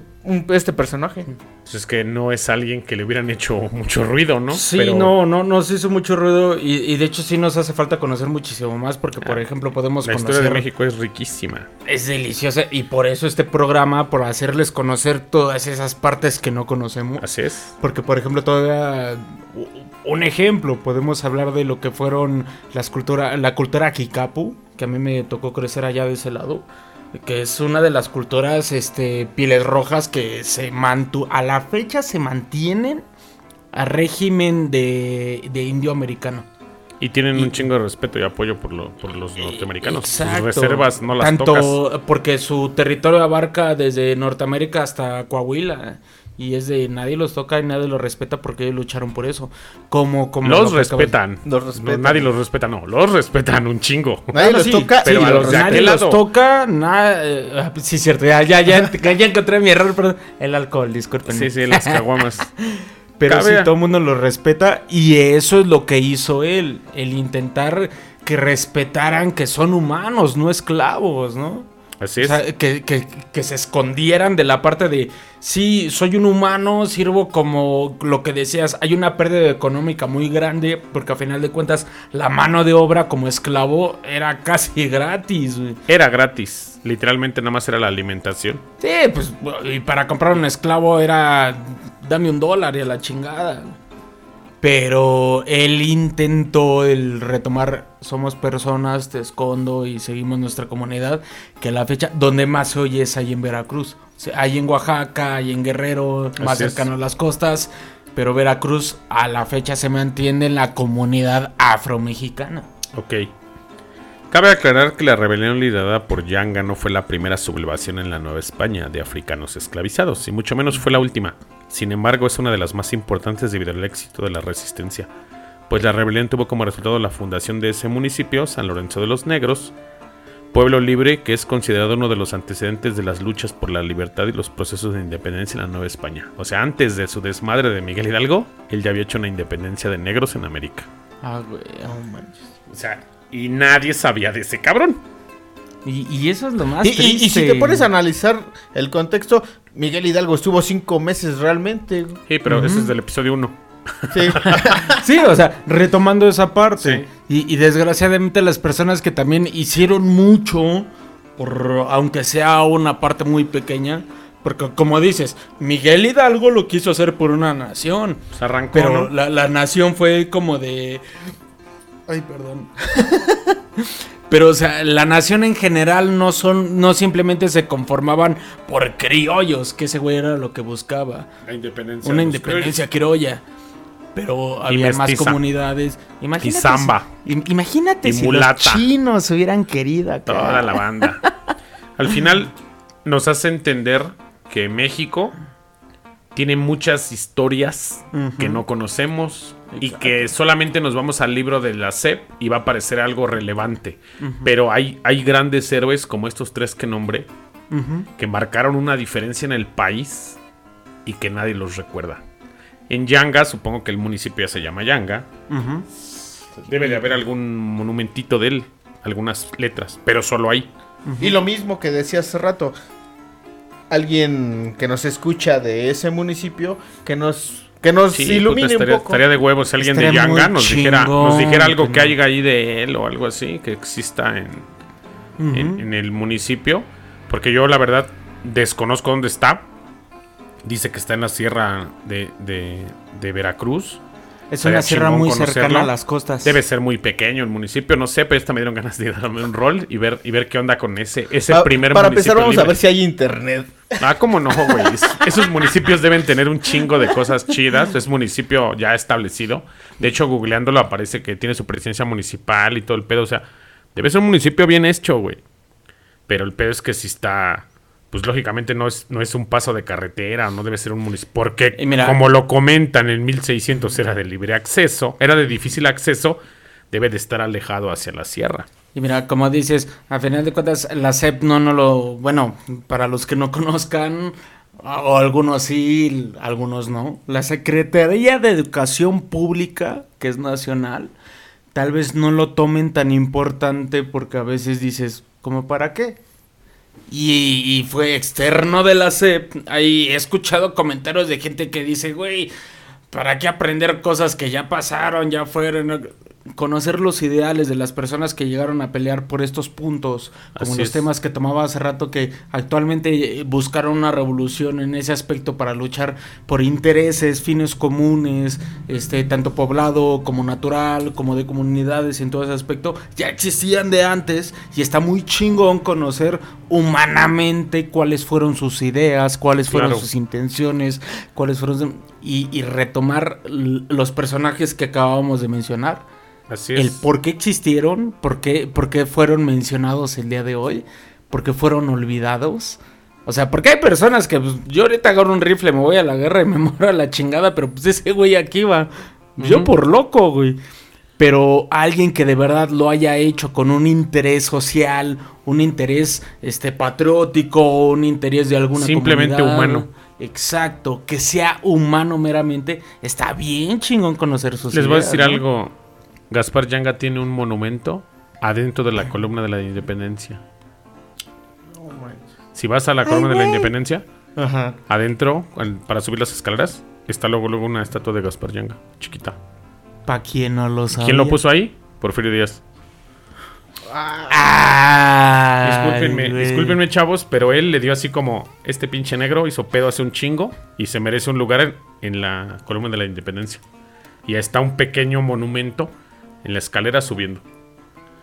este personaje. Pues es que no es alguien que le hubieran hecho mucho ruido, ¿no? Sí, Pero no, no, nos hizo mucho ruido y, y de hecho sí nos hace falta conocer muchísimo más porque, por ejemplo, podemos La conocer... historia de México es riquísima. Es deliciosa y por eso este programa, por hacerles conocer todas esas partes que no conocemos. Así es. Porque, por ejemplo, todavía un ejemplo, podemos hablar de lo que fueron las cultura, la cultura Kikapu, que a mí me tocó crecer allá de ese lado, que es una de las culturas este, pieles rojas que se mantu a la fecha se mantienen a régimen de, de indio americano. Y tienen Y- un chingo de respeto y apoyo por, lo- por los norteamericanos. Sus reservas no las Tanto tocas. porque su territorio abarca desde Norteamérica hasta Coahuila. Y es de nadie los toca y nadie los respeta porque ellos lucharon por eso. Como, como Los lo que acabas- respetan. Los No, respetan. nadie los respeta, no. Los respetan un chingo. Nadie Ah, los sí, toca. pero a los los de nadie los toca, nada. eh, ah, sí, cierto, ya, ya, ya, ya encontré mi error, perdón. El alcohol, disculpen. Sí, sí, las caguamas. Pero Cabe- sí, todo el mundo lo respeta y eso es lo que hizo él, el intentar que respetaran que son humanos, no esclavos, ¿no? Así O es. sea, que, que- que se escondieran de la parte de, sí, soy un humano, sirvo como lo que decías, hay una pérdida económica muy grande, porque a final de cuentas la mano de obra como esclavo era casi gratis. Era gratis. Literalmente nada más era la alimentación. Sí, pues, y para comprar un esclavo era, dame un dólar y a la chingada. Pero él intentó el retomar, somos personas, te escondo y seguimos nuestra comunidad, que la fecha donde más se oye es ahí en Veracruz. Hay en Oaxaca, hay en Guerrero, más Así es. cercano a las costas, pero Veracruz a la fecha se mantiene en la comunidad afromexicana. Ok. Cabe aclarar que la rebelión liderada por Yanga no fue la primera sublevación en la Nueva España de africanos esclavizados, y mucho menos fue la última. Sin embargo, es una de las más importantes debido al éxito de la resistencia, pues la rebelión tuvo como resultado la fundación de ese municipio, San Lorenzo de los Negros, pueblo libre que es considerado uno de los antecedentes de las luchas por la libertad y los procesos de independencia en la Nueva España. O sea, antes de su desmadre de Miguel Hidalgo, él ya había hecho una independencia de negros en América. Ah, güey, no manches. O sea, y nadie sabía de ese cabrón. Y, y eso es lo más Y, y- triste. y si te pones a analizar el contexto, Miguel Hidalgo estuvo cinco meses realmente. Sí, pero ese es del episodio 1. Sí. Sí, o sea, retomando esa parte. Sí. Y, y desgraciadamente las personas que también hicieron mucho, por, aunque sea una parte muy pequeña, porque como dices, Miguel Hidalgo lo quiso hacer por una nación, Se arrancó, pero ¿no? la, la nación fue como de... Ay, perdón. Pero, o sea, la nación en general no son, no simplemente se conformaban por criollos, que ese güey era lo que buscaba La independencia. una independencia criolla. Pero había más comunidades. Imagínate Y samba. si- im- imagínate Y si los chinos hubieran querido acá. Toda la banda. Al final nos hace entender que México tiene muchas historias que no conocemos y que solamente nos vamos al libro de la SEP y va a parecer algo relevante. Pero hay, hay grandes héroes como estos tres que nombré que marcaron una diferencia en el país y que nadie los recuerda. En Yanga, supongo que el municipio ya se llama Yanga, debe de haber algún monumentito de él, algunas letras, pero solo ahí. Y lo mismo que decía hace rato. Alguien que nos escucha de ese municipio, que nos, que nos Sí, ilumine puta, estaría, un poco. estaría de huevos si alguien de Yanga nos dijera, nos dijera algo que haya ahí de él o algo así, que exista en, en, en el municipio. Porque yo, la verdad, desconozco dónde está. Dice que está en la sierra de, de- de Veracruz. Es una sierra muy conocerlo. cercana a las costas. Debe ser muy pequeño el municipio, no sé, pero esta me dieron ganas de darme un rol y ver, y ver qué onda con ese, ese Pa- primer Para municipio empezar, vamos a ver si hay internet. Ah, cómo no, güey. Es- Esos municipios deben tener un chingo de cosas chidas. Es municipio ya establecido. De hecho, googleándolo aparece que tiene su presencia municipal y todo el pedo. O sea, debe ser un municipio bien hecho, güey. Pero el pedo es que si está. Pues lógicamente no es, no es un paso de carretera, no debe ser un municipio. Porque, mira- como lo comentan en 1600, era de libre acceso, era de difícil acceso, debe de estar alejado hacia la sierra. Y mira, como dices, a final de cuentas, la SEP no, no lo. Bueno, para los que no conozcan, o algunos sí, algunos no. La Secretaría de Educación Pública, que es nacional, tal vez no lo tomen tan importante porque a veces dices, ¿como para qué? Y, fue externo de la SEP. Ahí he escuchado comentarios de gente que dice, güey, ¿para qué aprender cosas que ya pasaron, ya fueron? Conocer los ideales de las personas que llegaron a pelear por estos puntos, como Así los es. temas que tomaba hace rato, que actualmente eh, buscaron una revolución en ese aspecto para luchar por intereses, fines comunes, este, tanto poblado como natural, como de comunidades en todo ese aspecto, ya existían de antes y está muy chingón conocer humanamente cuáles fueron sus ideas, cuáles fueron Claro. sus intenciones, cuáles fueron y, y retomar los personajes que acabábamos de mencionar, Así es. el por qué existieron, por qué, por qué fueron mencionados el día de hoy, por qué fueron olvidados. O sea, porque hay personas que pues, yo ahorita agarro un rifle, me voy a la guerra y me muero a la chingada, pero pues ese güey aquí va. Yo por loco, güey. Pero alguien que de verdad lo haya hecho con un interés social, un interés este patriótico, un interés de alguna Simplemente comunidad. humano. Exacto, que sea humano meramente, está bien chingón conocer sus Les voy a decir ¿no? algo. Gaspar Yanga tiene un monumento adentro de la columna de la independencia. Si vas a la columna de la independencia, Ajá. adentro, para subir las escaleras, está luego, luego una estatua de Gaspar Yanga, chiquita. Pa' quien no lo sabe. ¿Quién lo puso ahí? Porfirio Díaz. Ah, Discúlpenme, discúlpenme, chavos, pero él le dio así como este pinche negro hizo pedo hace un chingo y se merece un lugar en, en la columna de la independencia. Y ahí está un pequeño monumento en la escalera subiendo.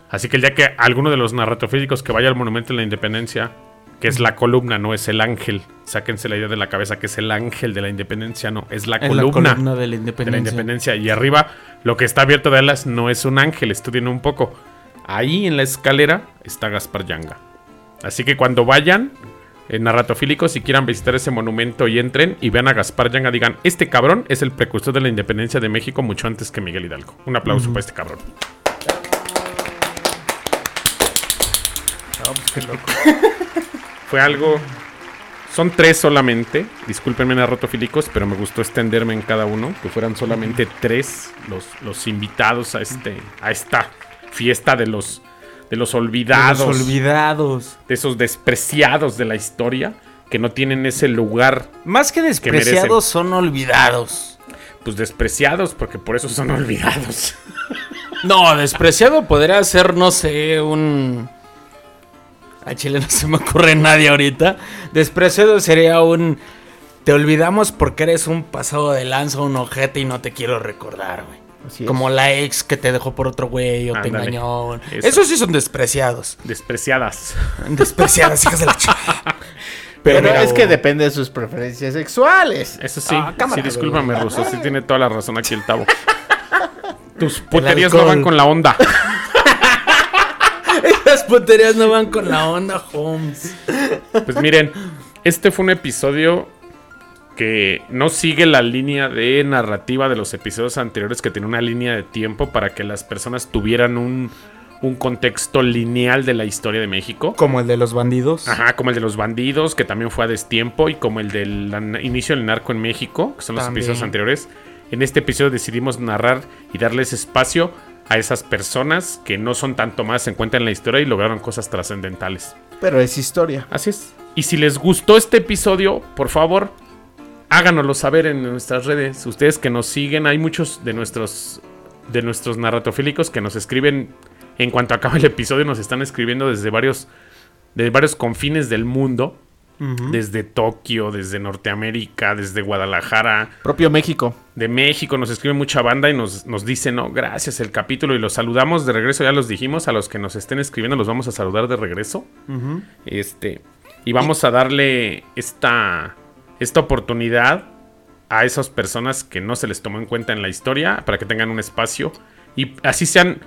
Así que el día que alguno de los narratofílicos que vaya al monumento de la independencia, que es la columna, no es el ángel, sáquense la idea de la cabeza que es el ángel de la independencia, no, es la Es la columna, columna de la de la independencia. Y arriba, lo que está abierto de alas no es un ángel, estudien un poco. Ahí en la escalera está Gaspar Yanga. Así que cuando vayan, narratofílicos, si quieran visitar ese monumento y entren y vean a Gaspar Yanga, digan, este cabrón es el precursor de la independencia de México mucho antes que Miguel Hidalgo. Un aplauso para este cabrón. Fue algo... Son tres solamente, discúlpenme narratofílicos, pero me gustó extenderme en cada uno, que fueran solamente tres los, los invitados a, este, a esta fiesta de los, de los De olvidados Los olvidados. de esos despreciados de la historia que no tienen ese lugar, Más que despreciados, son olvidados. pues despreciados, porque por eso son olvidados. No, despreciado podría ser, no sé, un. A Chile no se me ocurre nadie ahorita. Despreciado sería un. Te olvidamos porque eres un pasado de lanza, un ojete y no te quiero recordar, güey. Así es. Como la ex que te dejó por otro güey o te engañó. Eso. Esos sí son despreciados. Despreciadas. Despreciadas, hijas de la chica. Pero, Pero- es que depende de sus preferencias sexuales. Eso sí, Ah, cámara, sí, discúlpame, güey. Ruso, sí tiene toda la razón aquí el tabo. Tus puterías no van con la onda. Las puterías no van con la onda, Holmes. Pues miren, este fue un episodio que no sigue la línea de narrativa de los episodios anteriores que tenía una línea de tiempo para que las personas tuvieran un, un contexto lineal de la historia de México. Como el de los bandidos. Ajá, como el de los bandidos, que también fue a destiempo, y como el del inicio del narco en México, que son los También. episodios anteriores. En este episodio decidimos narrar y darles espacio a esas personas que no son tanto más, se encuentran en la historia y lograron cosas trascendentales. Pero es historia. Así es. Y si les gustó este episodio, por favor, háganoslo saber en nuestras redes. Ustedes que nos siguen, hay muchos de nuestros de nuestros narratofílicos que nos escriben en cuanto acabe el episodio, nos están escribiendo desde varios de varios confines del mundo, desde Tokio, desde Norteamérica, desde Guadalajara, Propio México. de México, nos escribe mucha banda y nos, nos dice, no, gracias el capítulo y los saludamos de regreso, ya los dijimos, a los que nos estén escribiendo los vamos a saludar de regreso. Este, y vamos a darle esta, esta oportunidad a esas personas que no se les tomó en cuenta en la historia para que tengan un espacio y así sean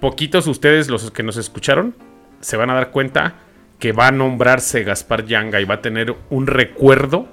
poquitos ustedes los que nos escucharon, se van a dar cuenta que va a nombrarse Gaspar Yanga y va a tener un recuerdo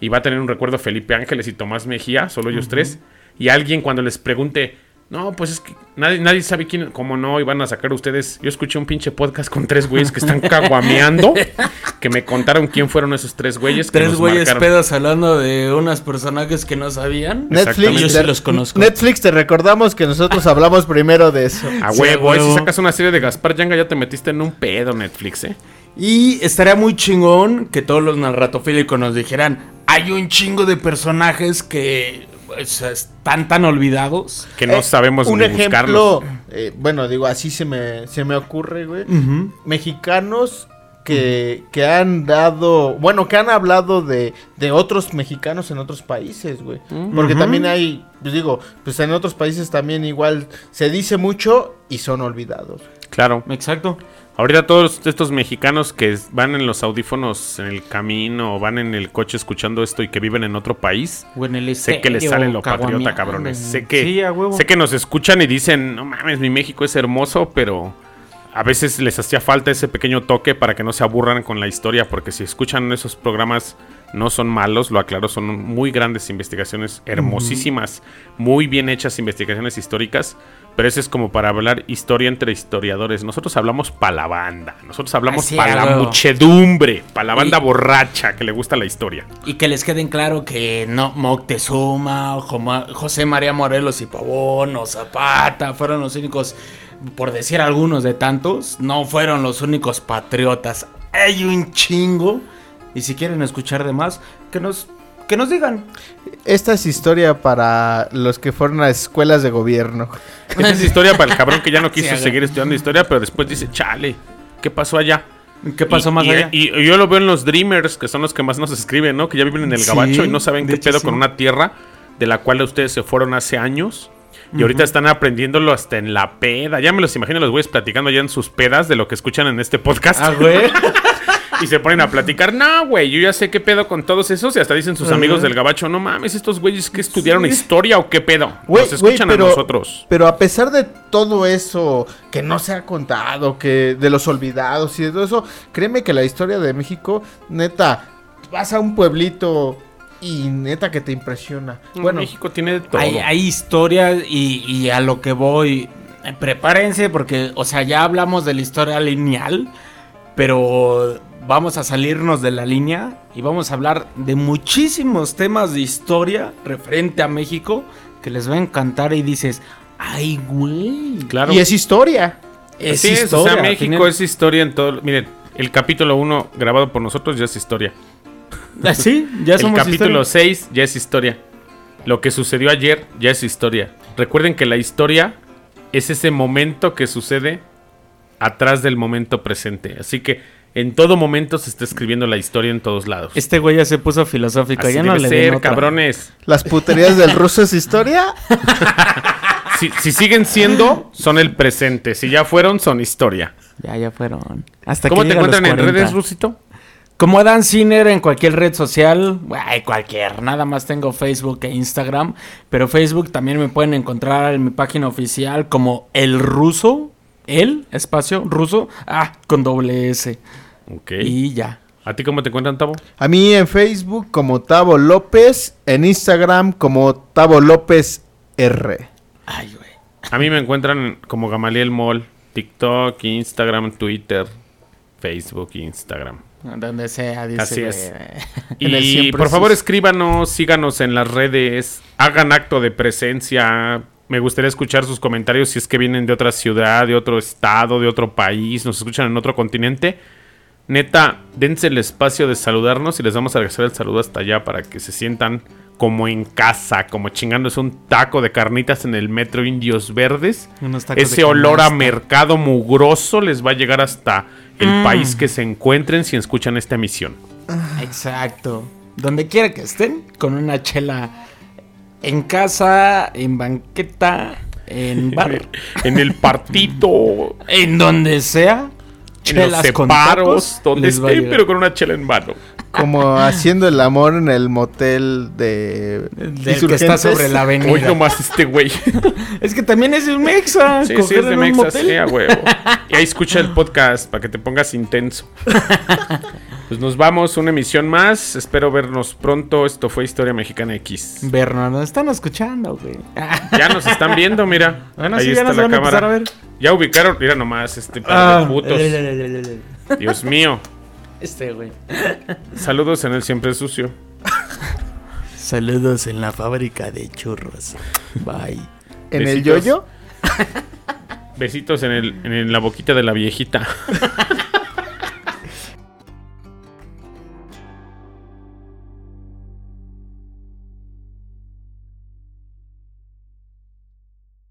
y va a tener un recuerdo Felipe Ángeles y Tomás Mejía, solo ellos tres. Y alguien cuando les pregunte, no, pues es que nadie, nadie sabe quién, cómo no, y van a sacar ustedes. Yo escuché un pinche podcast con tres güeyes que están caguameando, que me contaron quién fueron esos tres güeyes. que Tres güeyes marcaron. pedos hablando de unos personajes que no sabían. Netflix, Yo sí te- los conozco. Netflix, te recordamos que nosotros hablamos primero de eso. A Sí, huevo, a eh, si sacas una serie de Gaspar Yanga ya te metiste en un pedo Netflix, ¿eh? Y estaría muy chingón que todos los narratofílicos nos dijeran, hay un chingo de personajes que están tan olvidados. Que no Eh, sabemos Un ni ejemplo, buscarlos. eh, bueno, digo, así se me, se me ocurre, güey. Mexicanos que, que han dado, bueno, que han hablado de, de otros mexicanos en otros países, güey. Porque también hay, pues digo, pues en otros países también igual se dice mucho y son olvidados. Claro. Exacto. Ahorita todos estos mexicanos que van en los audífonos en el camino o van en el coche escuchando esto y que viven en otro país, O en el sé que les sale lo patriota, cabrones. Sé que, Sí, sé que nos escuchan y dicen, no mames, mi México es hermoso, pero a veces les hacía falta ese pequeño toque para que no se aburran con la historia, porque si escuchan esos programas no son malos, lo aclaro, son muy grandes investigaciones, hermosísimas, muy bien hechas investigaciones históricas, pero eso es como para hablar historia entre historiadores. Nosotros hablamos para la banda, nosotros hablamos para la muchedumbre, para la banda Y- borracha que le gusta la historia. Y que les queden claro que no Moctezuma, José María Morelos y Pavón o Zapata fueron los únicos, por decir algunos de tantos, no fueron los únicos patriotas. hay un chingo. Y si quieren escuchar de más, que nos, que nos digan. Esta es historia para los que fueron a escuelas de gobierno. Esta es historia para el cabrón que ya no quiso Sí, seguir estudiando historia, pero después dice, chale, ¿qué pasó allá? ¿Qué pasó Y- más y, allá? Y, y yo lo veo en los Dreamers, que son los que más nos escriben, ¿no? Que ya viven en el Sí, gabacho y no saben qué hecho, pedo sí. con una tierra de la cual ustedes se fueron hace años. Y ahorita están aprendiéndolo hasta en la peda. Ya me los imagino los güeyes platicando ya en sus pedas de lo que escuchan en este podcast. Ah, güey. y se ponen a platicar. No, güey, yo ya sé qué pedo con todos esos. Y hasta dicen sus amigos del gabacho, no mames, estos güeyes que estudiaron historia o qué pedo. Nos güey, escuchan pero- a nosotros. Pero a pesar de todo eso que no se ha contado, que de los olvidados y de todo eso, créeme que la historia de México, neta, vas a un pueblito y neta que te impresiona. Bueno, México tiene de todo. Hay, hay historias y, y a lo que voy, prepárense porque, o sea, ya hablamos de la historia lineal, pero vamos a salirnos de la línea y vamos a hablar de muchísimos temas de historia referente a México que les va a encantar y dices, ay, güey. Claro. y es historia. Es Así es, o historia, sea, México final- es historia en todo. Miren, el capítulo 1 grabado por nosotros ya es historia. Ah, Sí, ya el somos capítulo historia. 6 ya es historia. Lo que sucedió ayer ya es historia. Recuerden que la historia es ese momento que sucede atrás del momento presente. Así que en todo momento se está escribiendo la historia en todos lados. Este güey ya se puso filosófico, Así ya no debe le den ser, otra. cabrones. Las puterías del ruso es historia. Si, si siguen siendo, son el presente. Si ya fueron, son historia. Ya, ya fueron. Hasta ¿Cómo que te encuentran en 40. redes, Rusito? Como Dan Ciner en cualquier red social, ay, cualquier, nada más tengo Facebook e Instagram, pero Facebook también me pueden encontrar en mi página oficial como El Ruso, el espacio ruso, ah, con doble S. Ok. Y ya. ¿A ti cómo te encuentran, Tabo? A mí en Facebook como Tavo López, en Instagram como Tavo López R. Ay, güey. A mí me encuentran como Gamaliel Mall, TikTok, Instagram, Twitter, Facebook, Instagram. Donde sea, dice. Así es. Y por favor escríbanos, síganos en las redes, hagan acto de presencia. Me gustaría escuchar sus comentarios si es que vienen de otra ciudad, de otro estado, de otro país, nos escuchan en otro continente. Neta, dense el espacio de saludarnos y les vamos a regresar el saludo hasta allá para que se sientan como en casa, como chingándose un taco de carnitas en el metro Indios Verdes. Unos tacos Ese olor a mercado mugroso les va a llegar hasta el Mm. país que se encuentren si escuchan esta emisión. Exacto. Donde quiera que estén, con una chela en casa, en banqueta, en bar, en el partito, en donde sea. en los separos, donde llegar. pero con una chela en mano. Como haciendo el amor en el motel de Del que está sobre la avenida. Hoy nomás este güey. Es que también es un mexa. Sí, sí, es de en un Mexas, motel. sí, a huevo. Y ahí escucha el podcast para que te pongas intenso. Pues nos vamos, una emisión más. Espero vernos pronto. Esto fue Historia Mexicana X. Berno, nos están escuchando, güey. Ya nos están viendo, mira. Bueno, ahí sí, ya está nos la van cámara. a ver. Ya ubicaron, mira nomás, este par Ah, de putos. Dios mío. Este, güey. Saludos en el siempre sucio. Saludos en la fábrica de churros. Bye. En el Besitos. yoyo. Besitos en, el, en la boquita de la viejita.